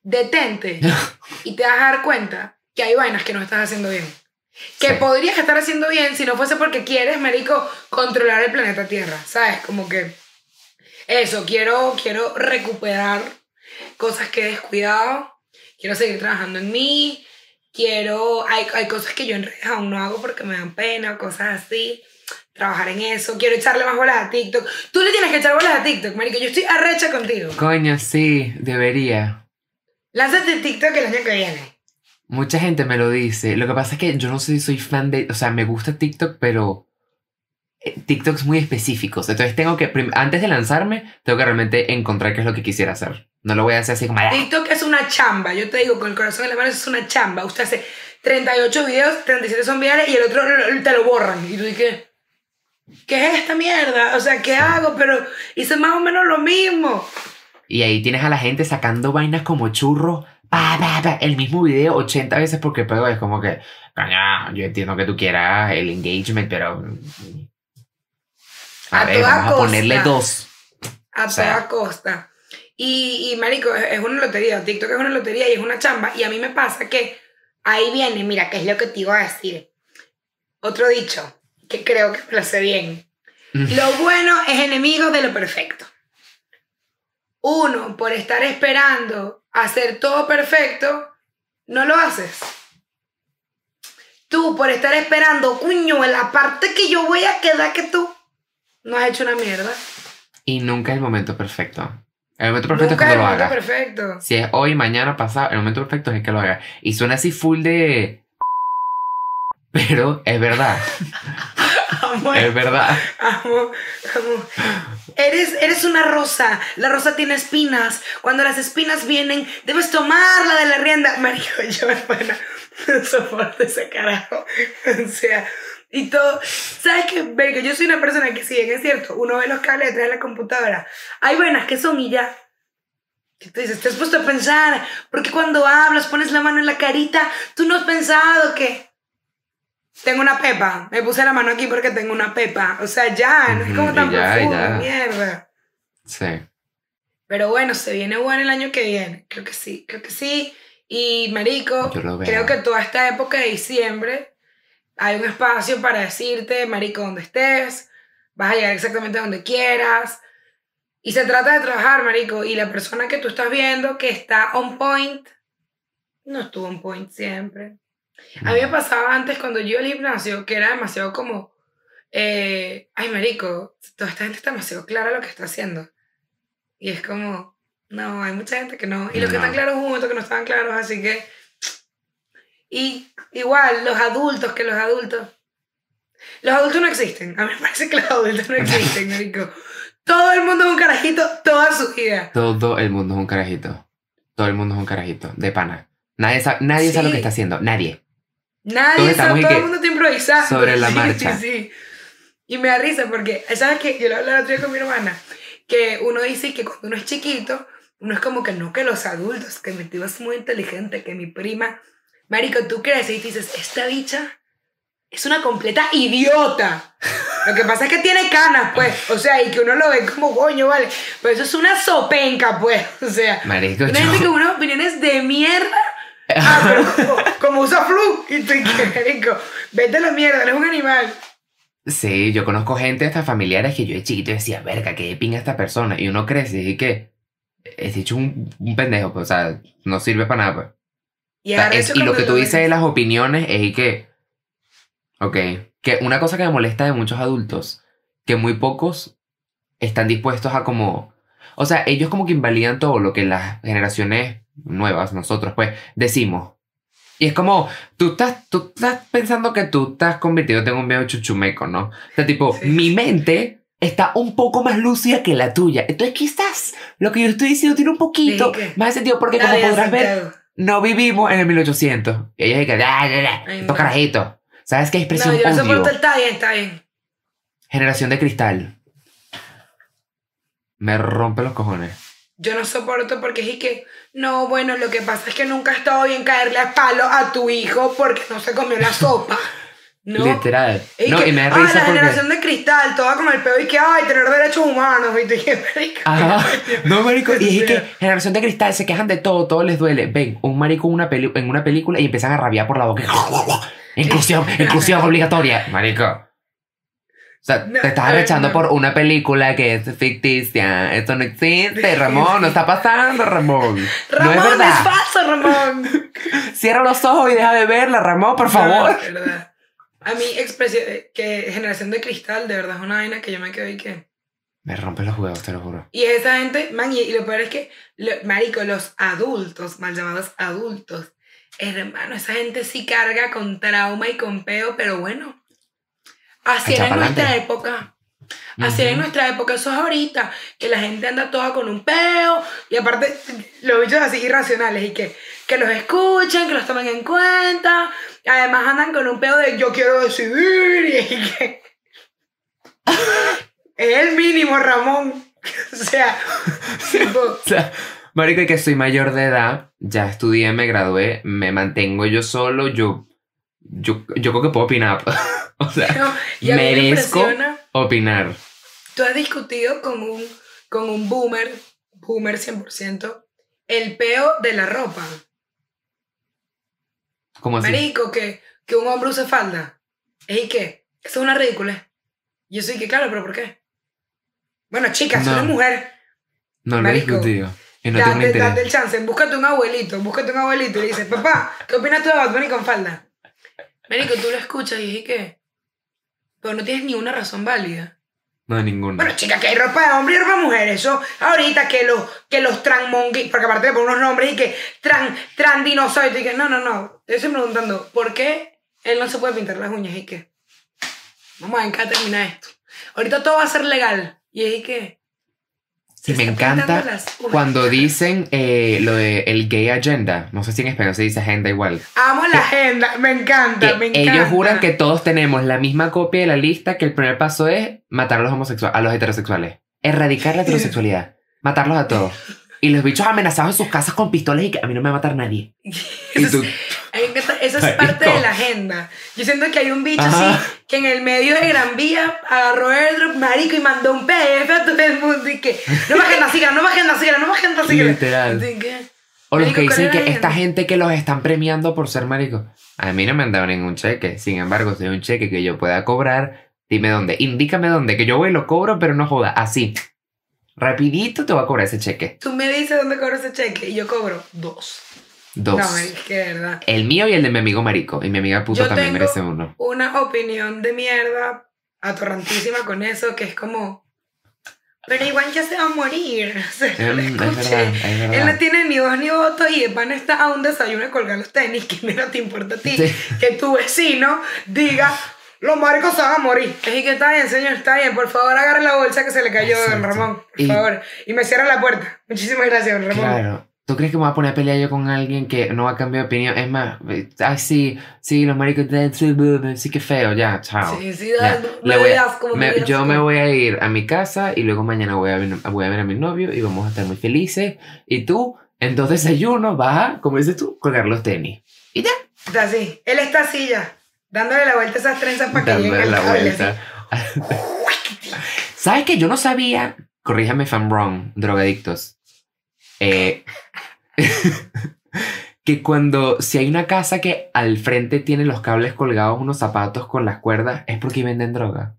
Detente y te vas a dar cuenta que hay vainas que no estás haciendo bien. Que Sí. podrías estar haciendo bien si no fuese porque quieres, marico, controlar el planeta Tierra. ¿Sabes? Como que eso, quiero, quiero recuperar cosas que he descuidado. Quiero seguir trabajando en mí. Quiero, hay, hay cosas que yo en redes aún no hago porque me dan pena, cosas así. Trabajar en eso. Quiero echarle más bolas a TikTok. Tú le tienes que echar bolas a TikTok, marico. Yo estoy arrecha contigo. Coño, sí, debería. Lánzate TikTok el año que viene. Mucha gente me lo dice. Lo que pasa es que yo no sé si soy fan de. O sea, me gusta TikTok, pero. eh, TikToks muy específicos. Entonces tengo que. Antes de lanzarme, tengo que realmente encontrar qué es lo que quisiera hacer. No lo voy a hacer así como. "Ah". TikTok es una chamba. Yo te digo, con el corazón en la mano, es una chamba. Usted hace 38 videos, 37 son virales y el otro te lo borran. Y tú dices, ¿qué es esta mierda? O sea, ¿qué hago? Pero hice más o menos lo mismo. Y ahí tienes a la gente sacando vainas como churros. Pa, pa, pa, el mismo video 80 veces porque pero es como que. Coño, yo entiendo que tú quieras el engagement, pero. mm, A, A ver, toda vamos a ponerle costa. dos. A O sea. toda costa. Y, y marico, es una lotería. TikTok es una lotería y es una chamba. Y a mí me pasa que ahí viene, mira, ¿qué es lo que te iba a decir? Otro dicho, que creo que lo sé bien. Mm. Lo bueno es enemigo de lo perfecto. Uno, por estar esperando hacer todo perfecto, no lo haces. Tú, por estar esperando, cuño, en la parte que yo voy a quedar que tú, no has hecho una mierda. Y nunca es el momento perfecto. El momento perfecto Nunca es cuando lo hagas. perfecto. Si es hoy, mañana, pasado, el momento perfecto es el que lo hagas. Y suena así full de. Pero es verdad. Amo, Es verdad. amo, amo. Eres, eres una rosa. La rosa tiene espinas. Cuando las espinas vienen, debes tomarla de la rienda. Marico, yo, bueno, No soporto ese carajo. O sea, y todo. ¿Sabes qué? Verga, yo soy una persona que, si bien es cierto, uno ve los cables detrás de la computadora. Hay buenas que son y ya. Dices, te has puesto a pensar, porque cuando hablas pones la mano en la carita, tú no has pensado que tengo una pepa. Me puse la mano aquí porque tengo una pepa. O sea, ya, no es como tan ya, y profundo, ya. mierda. Sí. Pero bueno, se viene bueno el año que viene. Creo que sí, creo que sí. Y marico, creo que toda esta época de diciembre hay un espacio para decirte, marico, donde estés, vas a llegar exactamente donde quieras. Y se trata de trabajar, marico. Y la persona que tú estás viendo que está on point, no estuvo on point siempre. A mí me pasaba antes cuando yo al gimnasio que era demasiado como, eh, ay, marico, toda esta gente está demasiado clara lo que está haciendo. Y es como, no, hay mucha gente que no. Y los que No. están claros momento que no estaban claros, así que... Y igual, los adultos, que los adultos... Los adultos no existen. A mí me parece que los adultos no existen, marico. Todo el mundo es un carajito toda su vida. Todo el mundo es un carajito. Todo el mundo es un carajito. De pana. Nadie sabe, nadie sabe lo Sí. que está haciendo. Nadie. Nadie sabe, todo que el mundo está improvisando. sobre la Sí, marcha. Sí, sí. Y me da risa porque, ¿sabes qué? Yo lo hablaba el otro día con mi hermana, que uno dice que cuando uno es chiquito, uno es como que no, que los adultos, que mi tío es muy inteligente, que mi prima, marico, tú crees y dices, esta bicha es una completa idiota. Lo que pasa es que tiene canas, pues, o sea, y que uno lo ve como coño, ¿vale? Pero eso es una sopenca, pues, o sea, Marico, una gente yo- con unas opiniones de mierda. Ah, pero como, como usa flu. Y tú, ¿qué, marico? Vete a la mierda, eres un animal. Sí, yo conozco gente hasta familiares que yo de chiquito decía, verga, qué pinga esta persona. Y uno crece y que es hecho un, un pendejo, pues, o sea, no sirve para nada, pues. Y, O sea, agarra es- eso y lo que tú dices de las opiniones es que, ok, que una cosa que me molesta de muchos adultos, que muy pocos están dispuestos a como, o sea, ellos como que invalidan todo lo que las generaciones nuevas, nosotros, pues, decimos. Y es como, tú estás, tú estás pensando que tú estás convirtiéndote en un medio chuchumeco, ¿no? O sea, tipo, Sí. mi mente está un poco más lúcida que la tuya. Entonces, quizás lo que yo estoy diciendo tiene un poquito Sí, más sentido, porque como podrás ver, no vivimos en el 1800. Y ellos dicen, ah, ya, ya, Ay, estos no. carajitos. ¿Sabes qué No, expresión yo no soporto el está bien, está bien. Generación de cristal. Me rompe los cojones. Yo no soporto porque es que, no, bueno, lo que pasa es que nunca ha estado bien caerle a palo a tu hijo porque no se comió la sopa. ¿No? Literal. Y no, que, y me da ah, risa la porque... generación de cristal, toda con el pedo y que, ay, tener derechos humanos. Y tú, que, marico, Ajá. No, marico. Y es que generación de cristal se quejan de todo, todo les duele. Ven, un marico una, peli en una película y empiezan a rabiar por la boca. Inclusión, inclusión obligatoria. Marico. O sea, No, te estás no. por una película que es ficticia. Esto no existe, Ramón. No está pasando, Ramón. Ramón, no es verdad. falso, Ramón. Cierra los ojos y deja de verla, Ramón, por favor. De verdad. A mí, expresión, que generación de cristal, de verdad es una vaina que yo me quedo y que. Me rompe los huevos, te lo juro. Y esa gente, man, y, y lo peor es que, lo- marico, los adultos, mal llamados adultos, hermano, esa gente sí carga con trauma y con peo, pero bueno. Así era en nuestra época. Así era en nuestra época, eso es ahorita, que la gente anda toda con un peo, y aparte, los bichos así irracionales, y que, que los escuchen, que los tomen en cuenta, además andan con un peo de yo quiero decidir, y que... es el mínimo, Ramón. O sea, tipo, O sea, marico, y que soy mayor de edad, ya estudié, me gradué, me mantengo yo solo, yo, yo, yo creo que puedo opinar. o sea, no, y me merezco impresiona, opinar. tú has discutido con un, con un boomer, boomer 100%, el peo de la ropa. ¿Cómo así? Marico, que, que un hombre use falda. ¿Y qué? Eso es una ridícula. Yo soy que, claro, pero ¿por qué? Bueno, chicas, No. soy mujer. no lo he discutido. Y no date, date el chance. Búscate un abuelito. Búscate un abuelito y le dices, papá, ¿qué opinas tú de Bad Bunny con falda? Marico, tú lo escuchas y ¿y qué? Pero no tienes ni una razón válida. No, ninguno. Bueno, chica, que hay ropa de hombre y ropa de mujer. Eso, ahorita que los, que los transmongi, porque aparte le ponen unos nombres y que tran, tran dinosaurios, y que no, no, no. Yo estoy preguntando, ¿por qué él no se puede pintar las uñas? ¿Y qué? Vamos a ver en qué termina esto. Ahorita todo va a ser legal. ¿Y es que? Sí, Se me encanta cuando dicen eh, lo de el gay agenda. No sé si en español se dice agenda igual. Amo la agenda, me encanta, me encanta. ellos juran que todos tenemos la misma copia de la lista, que el primer paso es matar a los homosexuales, a los heterosexuales. Erradicar la heterosexualidad. Matarlos a todos. Y los bichos amenazados en sus casas con pistolas y que a mí no me va a matar nadie. Y Eso, tú, eso es Marico. parte de la agenda. Yo siento que hay un bicho Ajá. así que en el medio de Gran Vía agarró airdrop, marico, y mandó un PDF a todo el mundo y que no bajen la sigla, no bajen la sigla, no bajen la sigla. Literal. Que, o los Marico, que ¿cuál dicen que esta agenda? gente que los están premiando por ser maricos. A mí no me han dado ningún cheque. Sin embargo, si hay un cheque que yo pueda cobrar, dime dónde. Indícame dónde. Que yo voy y lo cobro, pero no joda. Así. Rapidito te voy a cobrar ese cheque. tú me dices dónde cobro ese cheque y yo cobro dos. Dos. No, es que de verdad. El mío y el de mi amigo marico. Y mi amiga puto Yo también tengo- merece uno. Una opinión de mierda atorrantísima con eso, que es como, pero igual ya se va a morir. O sea, Em, es escuché. verdad, es Él no tiene ni voz ni voto y el pan está a un desayuno de colgar los tenis. Que menos te importa a ti Sí. que tu vecino diga, los maricos se van a morir. Es que está bien, señor, está bien. Por favor, agarre la bolsa que se le cayó, don Exacto. Ramón. Por Y- favor. Y me cierra la puerta. Muchísimas gracias, don Ramón. Claro. ¿Tú crees que me voy a poner a pelear yo con alguien que no va a cambiar de opinión? Es más, ay, sí, sí, los maricos, sí, que feo, ya, chao. Sí, sí, Ya, me voy a- me- yo me voy a ir a mi casa y luego mañana voy a, ver, voy a ver a mi novio y vamos a estar muy felices. Y tú, en dos desayunos, vas a, como dices tú, colgar los tenis. Y ya, Está así. Él está así ya. Dándole la vuelta a esas trenzas para que lleguen la cable, vuelta. ¿Sabes que Yo no sabía, corríjame if I'm wrong, drogadictos, eh, que cuando, si hay una casa que al frente tiene los cables colgados, unos zapatos con las cuerdas, es porque venden droga.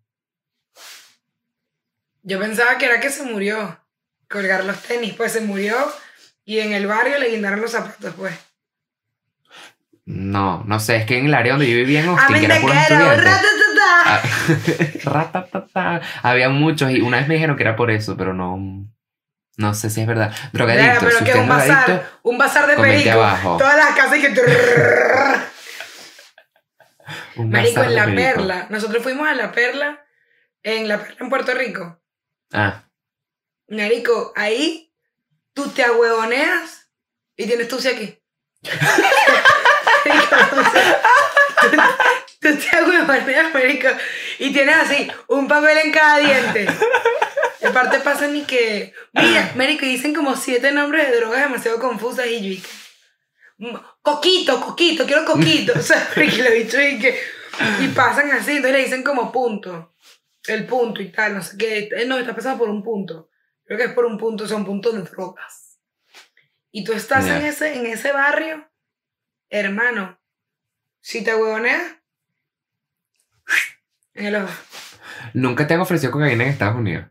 Yo pensaba que era que se murió. Colgar los tenis, pues se murió. Y en el barrio le guindaron los zapatos, pues. No, no sé, es que en el área donde yo vivía en Austin, que era puros estudiantes, ratatata. había muchos y una vez me dijeron que era por eso, pero no, no sé si es verdad. Drogadictos, pero si que un bazar, un bazar de perico. Todas las casas y que... un Marico, en La perico. Perla. Nosotros fuimos a La Perla, en La Perla en Puerto Rico. Ah, Marico, ahí tú te ahuevoneas y tienes tu aquí. Tú, te marico, y tienes así un papel en cada diente. De parte pasa ni que... Mira, marico, dicen como siete nombres de drogas demasiado confusas y yo "Mm, Coquito, coquito, quiero coquito. O sea, porque lo he dicho y que... Y pasan así, entonces le dicen como punto. El punto y tal, no sé qué. Eh, No, está pasando por un punto. Creo que es por un punto, son puntos de drogas. Y tú estás en, ese, en ese barrio, hermano. Si te huevoneas, en el ojo. nunca te han ofrecido cocaína en Estados Unidos.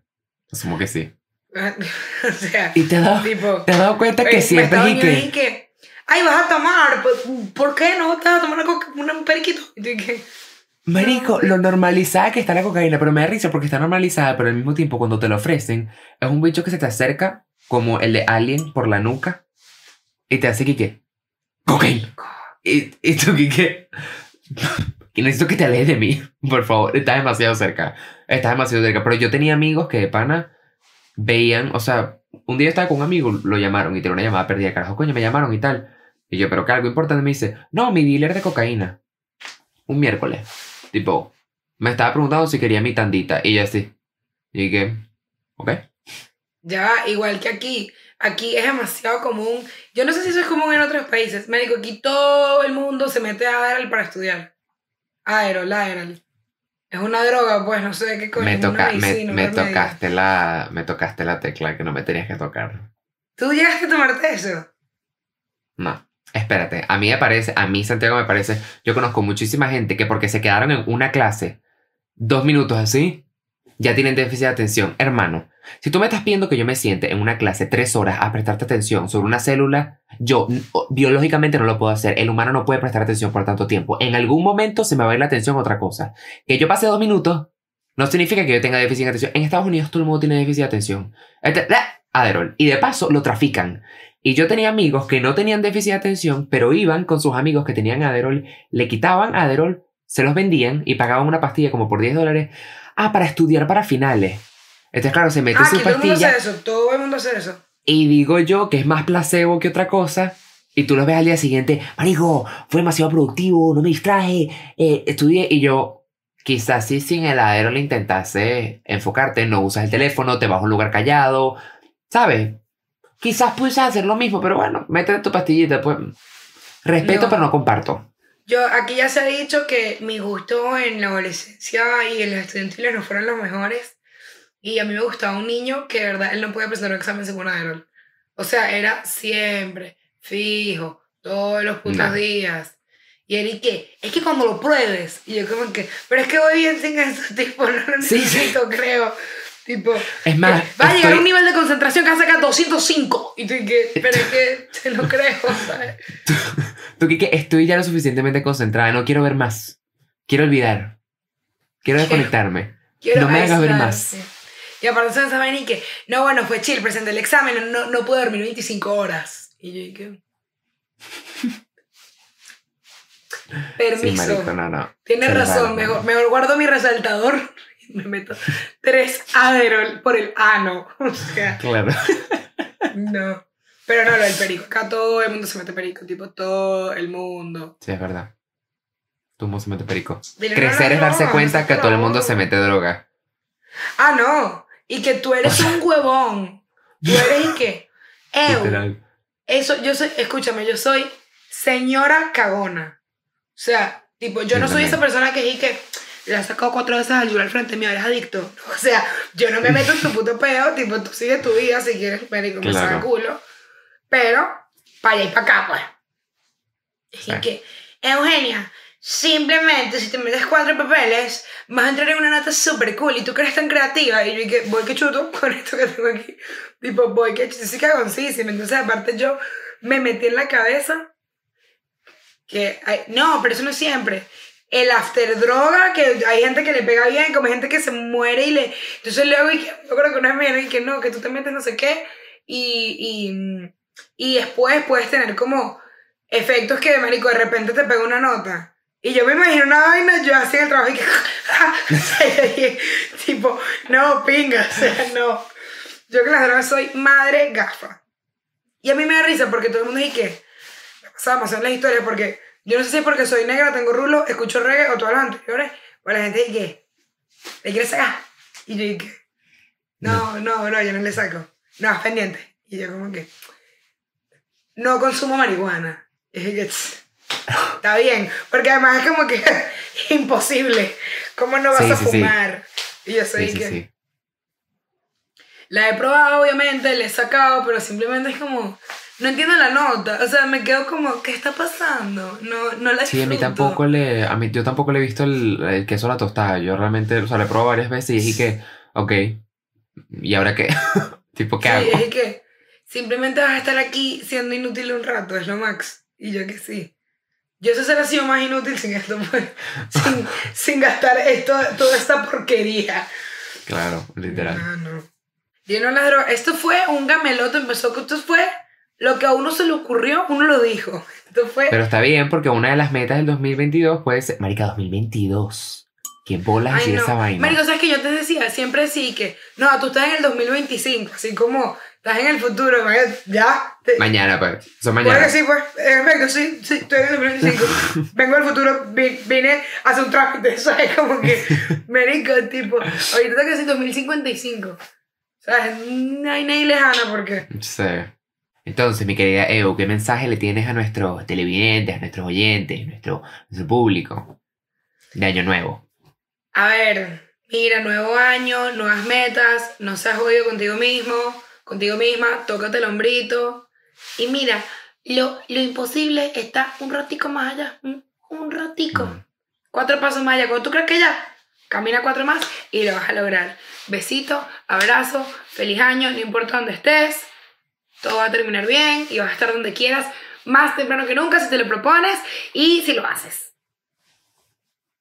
Asumo que sí. o sea, Y te has dado, tipo. te has dado cuenta que siempre es y que, que. Ay, vas a tomar. pues, ¿Por qué no? Te vas a tomar una coca- una- un periquito. Y que. Marico, lo normalizada que está la cocaína, pero me da risa porque está normalizada, pero al mismo tiempo cuando te lo ofrecen, es un bicho que se te acerca como el de Alien por la nuca y te hace que qué, cocaína. Tú que qué, y necesito que te alejes de mí, por favor, estás demasiado cerca, estás demasiado cerca. Pero yo tenía amigos que de pana veían, o sea, un día estaba con un amigo, lo llamaron y tenía una llamada perdida, carajo, coño, me llamaron y tal. Y yo, pero que algo importante me dice, no, mi dealer de cocaína. Un miércoles. Tipo, me estaba preguntando si quería mi tandita. Y yo así. Y que, ok. Ya igual que aquí. Aquí es demasiado común. Yo no sé si eso es común en otros países. Médico, aquí todo el mundo se mete a Adderall para estudiar. Adderall, Adderall. Es una droga, pues, no sé qué coño. Me, toca, me, medicina, tocaste la, me tocaste la tecla que no me tenías que tocar. ¿Tú llegaste a tomarte eso? No. Espérate, a mí me parece, a mí Santiago me parece, yo conozco muchísima gente que porque se quedaron en una clase dos minutos así, ya tienen déficit de atención. Hermano, si tú me estás pidiendo que yo me siente en una clase tres horas a prestarte atención sobre una célula, yo biológicamente no lo puedo hacer. El humano no puede prestar atención por tanto tiempo. En algún momento se me va a ir la atención a otra cosa. Que yo pase dos minutos no significa que yo tenga déficit de atención. En Estados Unidos todo el mundo tiene déficit de atención. Este- ¡ah! Adderall. Y de paso lo trafican. Y yo tenía amigos que no tenían déficit de atención, pero iban con sus amigos que tenían Adderall, le quitaban Adderall, se los vendían y pagaban una pastilla como por 10 dólares. Ah, para estudiar para finales. Entonces, claro, se mete Ah, su que todo el mundo pastilla. hace eso. Todo el mundo hace eso. Y digo yo que es más placebo que otra cosa. Y tú lo ves al día siguiente, Marico, fue demasiado productivo, no me distraje, eh, estudié. Y yo, quizás si sin heladero le intentase enfocarte, no usas el teléfono, te vas a un lugar callado, ¿sabes? Quizás pudieses hacer lo mismo, pero bueno, métete tu pastillita, pues. Respeto, No. pero no comparto. Yo, aquí ya se ha dicho que mi gusto en la adolescencia y en los estudiantiles no fueron los mejores. Y a mí me gustaba un niño que, de verdad, él no podía presentar un examen Aderol. O sea, era siempre, fijo, todos los putos No. días. Y él, ¿y qué? Es que cuando lo pruebes. Y yo, como que, pero es que voy bien sin eso, tipo, no lo Sí, sí. necesito, creo. Tipo, Es más, va a llegar a un nivel de concentración que va a sacar 205. Y tú, ¿y qué? Pero es que te lo creo, ¿sabes? tú, Kike, estoy ya lo suficientemente concentrada, no quiero ver más. Quiero olvidar. Quiero Quiero- desconectarme. Quiero No me hagas ver más. Y aparte se saben y que, no, bueno, fue chill, presenté el examen, no, no puedo dormir 25 horas. Y yo dije, Sí, permiso. no, no. Tienes razón, mejor, mejor guardo mi resaltador me meto tres Aderol por el ano. O sea, Claro. no. Pero no, lo del perico. Acá todo el mundo se mete perico, tipo todo el mundo. Sí, es verdad. Tú se mete perico. Dile, Crecer no, es darse no, cuenta que todo el mundo se mete droga. Ah, no. Y que tú eres un huevón. Tú eres y que, ew. Eso, yo soy, escúchame, yo soy señora cagona. O sea, tipo, yo no soy esa persona que dice que le ha sacado cuatro veces al al frente mío, eres adicto. O sea, yo no me meto en tu puto peo, tipo, tú sigue tu vida si quieres, médico, me Claro. saca culo. Pero, para allá y para acá, pues. Sí. Y que, Eugenia, simplemente si te metes cuatro papeles, vas a entrar en una nota súper cool y tú que eres tan creativa. Y yo que voy que chuto con esto que tengo aquí. Tipo, voy que chuto, sí cagoncísima. Entonces, aparte, yo me metí en la cabeza que, ay, no, pero eso no es siempre. El after droga, que hay gente que le pega bien, como gente que se muere y le. Entonces luego, y que, yo creo que una vez me y que no, que tú te metes no sé qué, y, y, y después puedes tener como efectos que, marico, de repente te pega una nota. Y yo me imagino una vaina, yo en el trabajo y que. tipo, no, pinga, o sea, no. Yo que las drogas soy madre gafa. Y a mí me da risa porque todo el mundo dice que. Demasiado en las historias porque yo no sé si es porque soy negra, tengo rulo, escucho reggae o todas las anteriores. O la gente dice. ¿Le quieres sacar? Y yo dije. No, no, no, yo no le saco. No, pendiente. Y yo como que. No consumo marihuana. Y dije, "Tss, está bien. Porque además es como que imposible. ¿Cómo no vas Sí, a sí, sí. fumar? Y yo soy que. La he probado, obviamente, le he sacado, pero simplemente es como. No entiendo la nota. O sea, me quedo como, ¿qué está pasando? No, no la Sí, a mí disfruto. tampoco le. A mí, yo tampoco le he visto el, el queso a la tostada. Yo realmente, o sea, lo he probado varias veces y dije que, ok, ¿y ahora qué? tipo, ¿qué Sí, hago? es que simplemente vas a estar aquí siendo inútil un rato, es lo max. Y yo que sí. Yo sé ser así o más inútil sin esto, pues, sin, sin gastar esto, toda esta porquería. Claro, literal. No, no. Yo no las drogas. Esto fue un gameloto, empezó que esto fue lo que a uno se le ocurrió, uno lo dijo. Esto fue. Pero está bien porque una de las metas del 2022 puede ser. Marica, 2022. ¿Qué bolas Ay, decir no. esa vaina? Marico, ¿sabes que yo te decía? Siempre sí que, no, tú estás en el 2025, así como estás en el futuro, ya. te- Mañana, pues. Son mañana. que sí, pues. Efecto, sí, sí, estoy en el 2025. Vengo del futuro, vi- vine a hacer un trámite, ¿sabes? Como que, marico, tipo, ahorita que decir 2055. ¿Sabes? No hay nadie lejana porque... Sí. Entonces, mi querida Evo, ¿qué mensaje le tienes a nuestros televidentes, a nuestros oyentes, a nuestro, nuestro público de Año Nuevo? A ver, mira, nuevo año, nuevas metas, no seas jodido contigo mismo, contigo misma, tócate el hombrito. Y mira, lo, lo imposible está un ratico más allá, un, un ratico. Mm. Cuatro pasos más allá. Cuando tú crees que ya, camina cuatro más y lo vas a lograr. Besito, abrazo, feliz año, no importa dónde estés, todo va a terminar bien y vas a estar donde quieras, más temprano que nunca si te lo propones y si lo haces.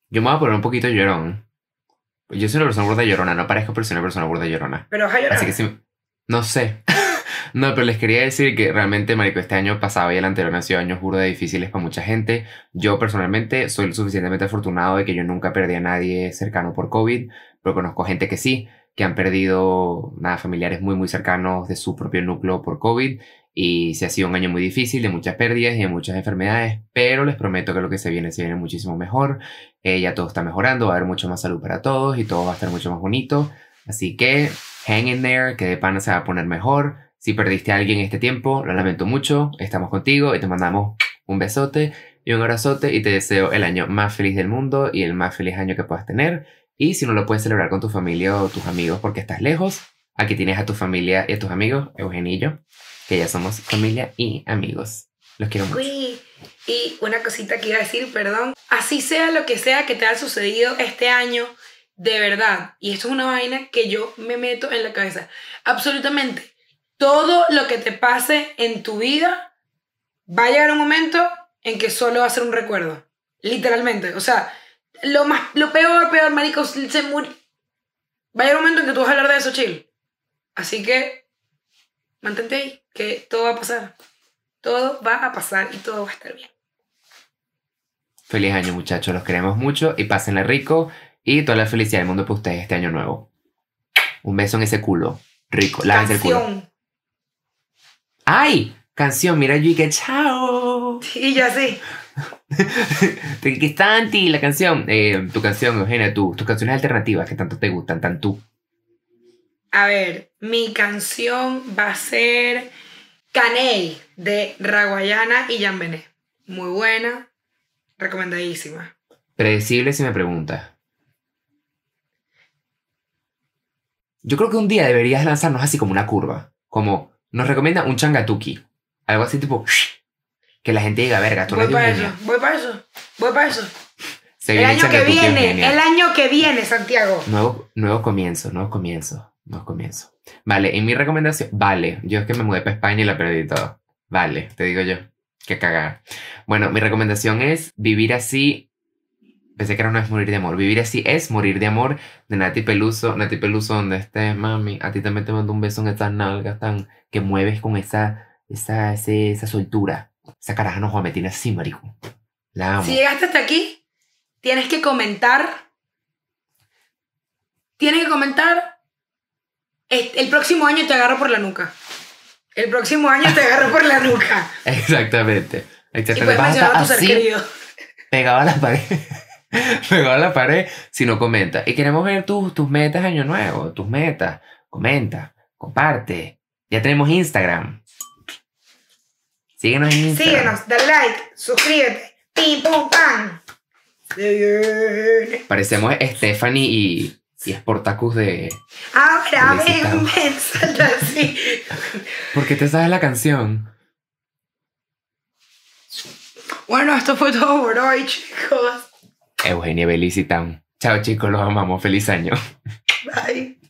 Yo me voy a poner un poquito llorón. Yo soy una persona burda llorona, no parezco pero soy una persona burda llorona. Pero vas a llorar. Así que sí, no sé. no, pero les quería decir que realmente, marico, este año pasado y el anterior han sido años burda difíciles para mucha gente. Yo personalmente soy lo suficientemente afortunado de que yo nunca perdí a nadie cercano por COVID, pero conozco gente que sí. Que han perdido nada, familiares muy, muy cercanos de su propio núcleo por COVID. Y se ha sido un año muy difícil, de muchas pérdidas y de muchas enfermedades, pero les prometo que lo que se viene, se viene muchísimo mejor. Eh, ya todo está mejorando, va a haber mucho más salud para todos y todo va a estar mucho más bonito. Así que hang in there, que de pana se va a poner mejor. Si perdiste a alguien este tiempo, lo lamento mucho, estamos contigo y te mandamos un besote y un abrazote y te deseo el año más feliz del mundo y el más feliz año que puedas tener. Y si no lo puedes celebrar con tu familia o tus amigos porque estás lejos, aquí tienes a tu familia y a tus amigos, Eugenio que ya somos familia y amigos. Los quiero mucho. Uy, y una cosita que iba a decir, perdón. Así sea lo que sea que te haya sucedido este año, de verdad, y esto es una vaina que yo me meto en la cabeza, absolutamente todo lo que te pase en tu vida va a llegar un momento en que solo va a ser un recuerdo. Literalmente. O sea, lo, más, lo peor, peor, marico, se murió. Va a llegar un momento en que tú vas a hablar de eso, chill. Así que, mantente ahí que todo va a pasar. Todo va a pasar y todo va a estar bien. Feliz año muchachos, los queremos mucho y pásenle rico y toda la felicidad del mundo para ustedes este año nuevo. Un beso en ese culo. Rico, lávense el culo. ¡Ay! Canción, mira yo y que chao. Y ya sí. ¿Qué está anti la canción? Eh, tu canción, Eugenia, tú, tus canciones alternativas que tanto te gustan, tanto tú. A ver, mi canción va a ser Caney de Raguayana y Jan Benet. Muy buena, recomendadísima. Predecible si me preguntas. Yo creo que un día deberías lanzarnos así como una curva. Como nos recomienda un changatuki. Algo así tipo. Que la gente diga, verga, tú Voy para eso, voy para eso, voy para eso. el año que viene, el año que viene, Santiago. Nuevo, nuevo comienzo, nuevo comienzo. No comienzo. Vale, y mi recomendación, vale, yo es que me mudé para España y la perdí todo. Vale, te digo yo. Qué cagar. Bueno, mi recomendación es vivir así. Pensé que era no es morir de amor. Vivir así es morir de amor de Nati Peluso. Nati Peluso, donde estés, mami. A ti también te mando un beso en estas nalgas tan que mueves con esa, esa, esa soltura. Esa caraja no me tiene así, marico. La amo. Si llegaste hasta aquí, tienes que comentar. Tienes que comentar el próximo año te agarro por la nuca. El próximo año te agarro por la nuca. Exactamente. Exactamente. Y puedes mencionar a tu ser querido. Pegado a la pared. pegado a la pared si no comenta. Y queremos ver tus, tus metas año nuevo, tus metas. Comenta, comparte. Ya tenemos Instagram. Síguenos en Instagram. Síguenos, dale like, suscríbete. Pim, pum, pam. Parecemos Stephanie y y es Portacus de. Ahora ven, ven, salta así. ¿Por qué te sabes la canción? Bueno, esto fue todo por hoy, chicos. Eugenia Belicitam. Chao, chicos, los amamos. Feliz año. Bye.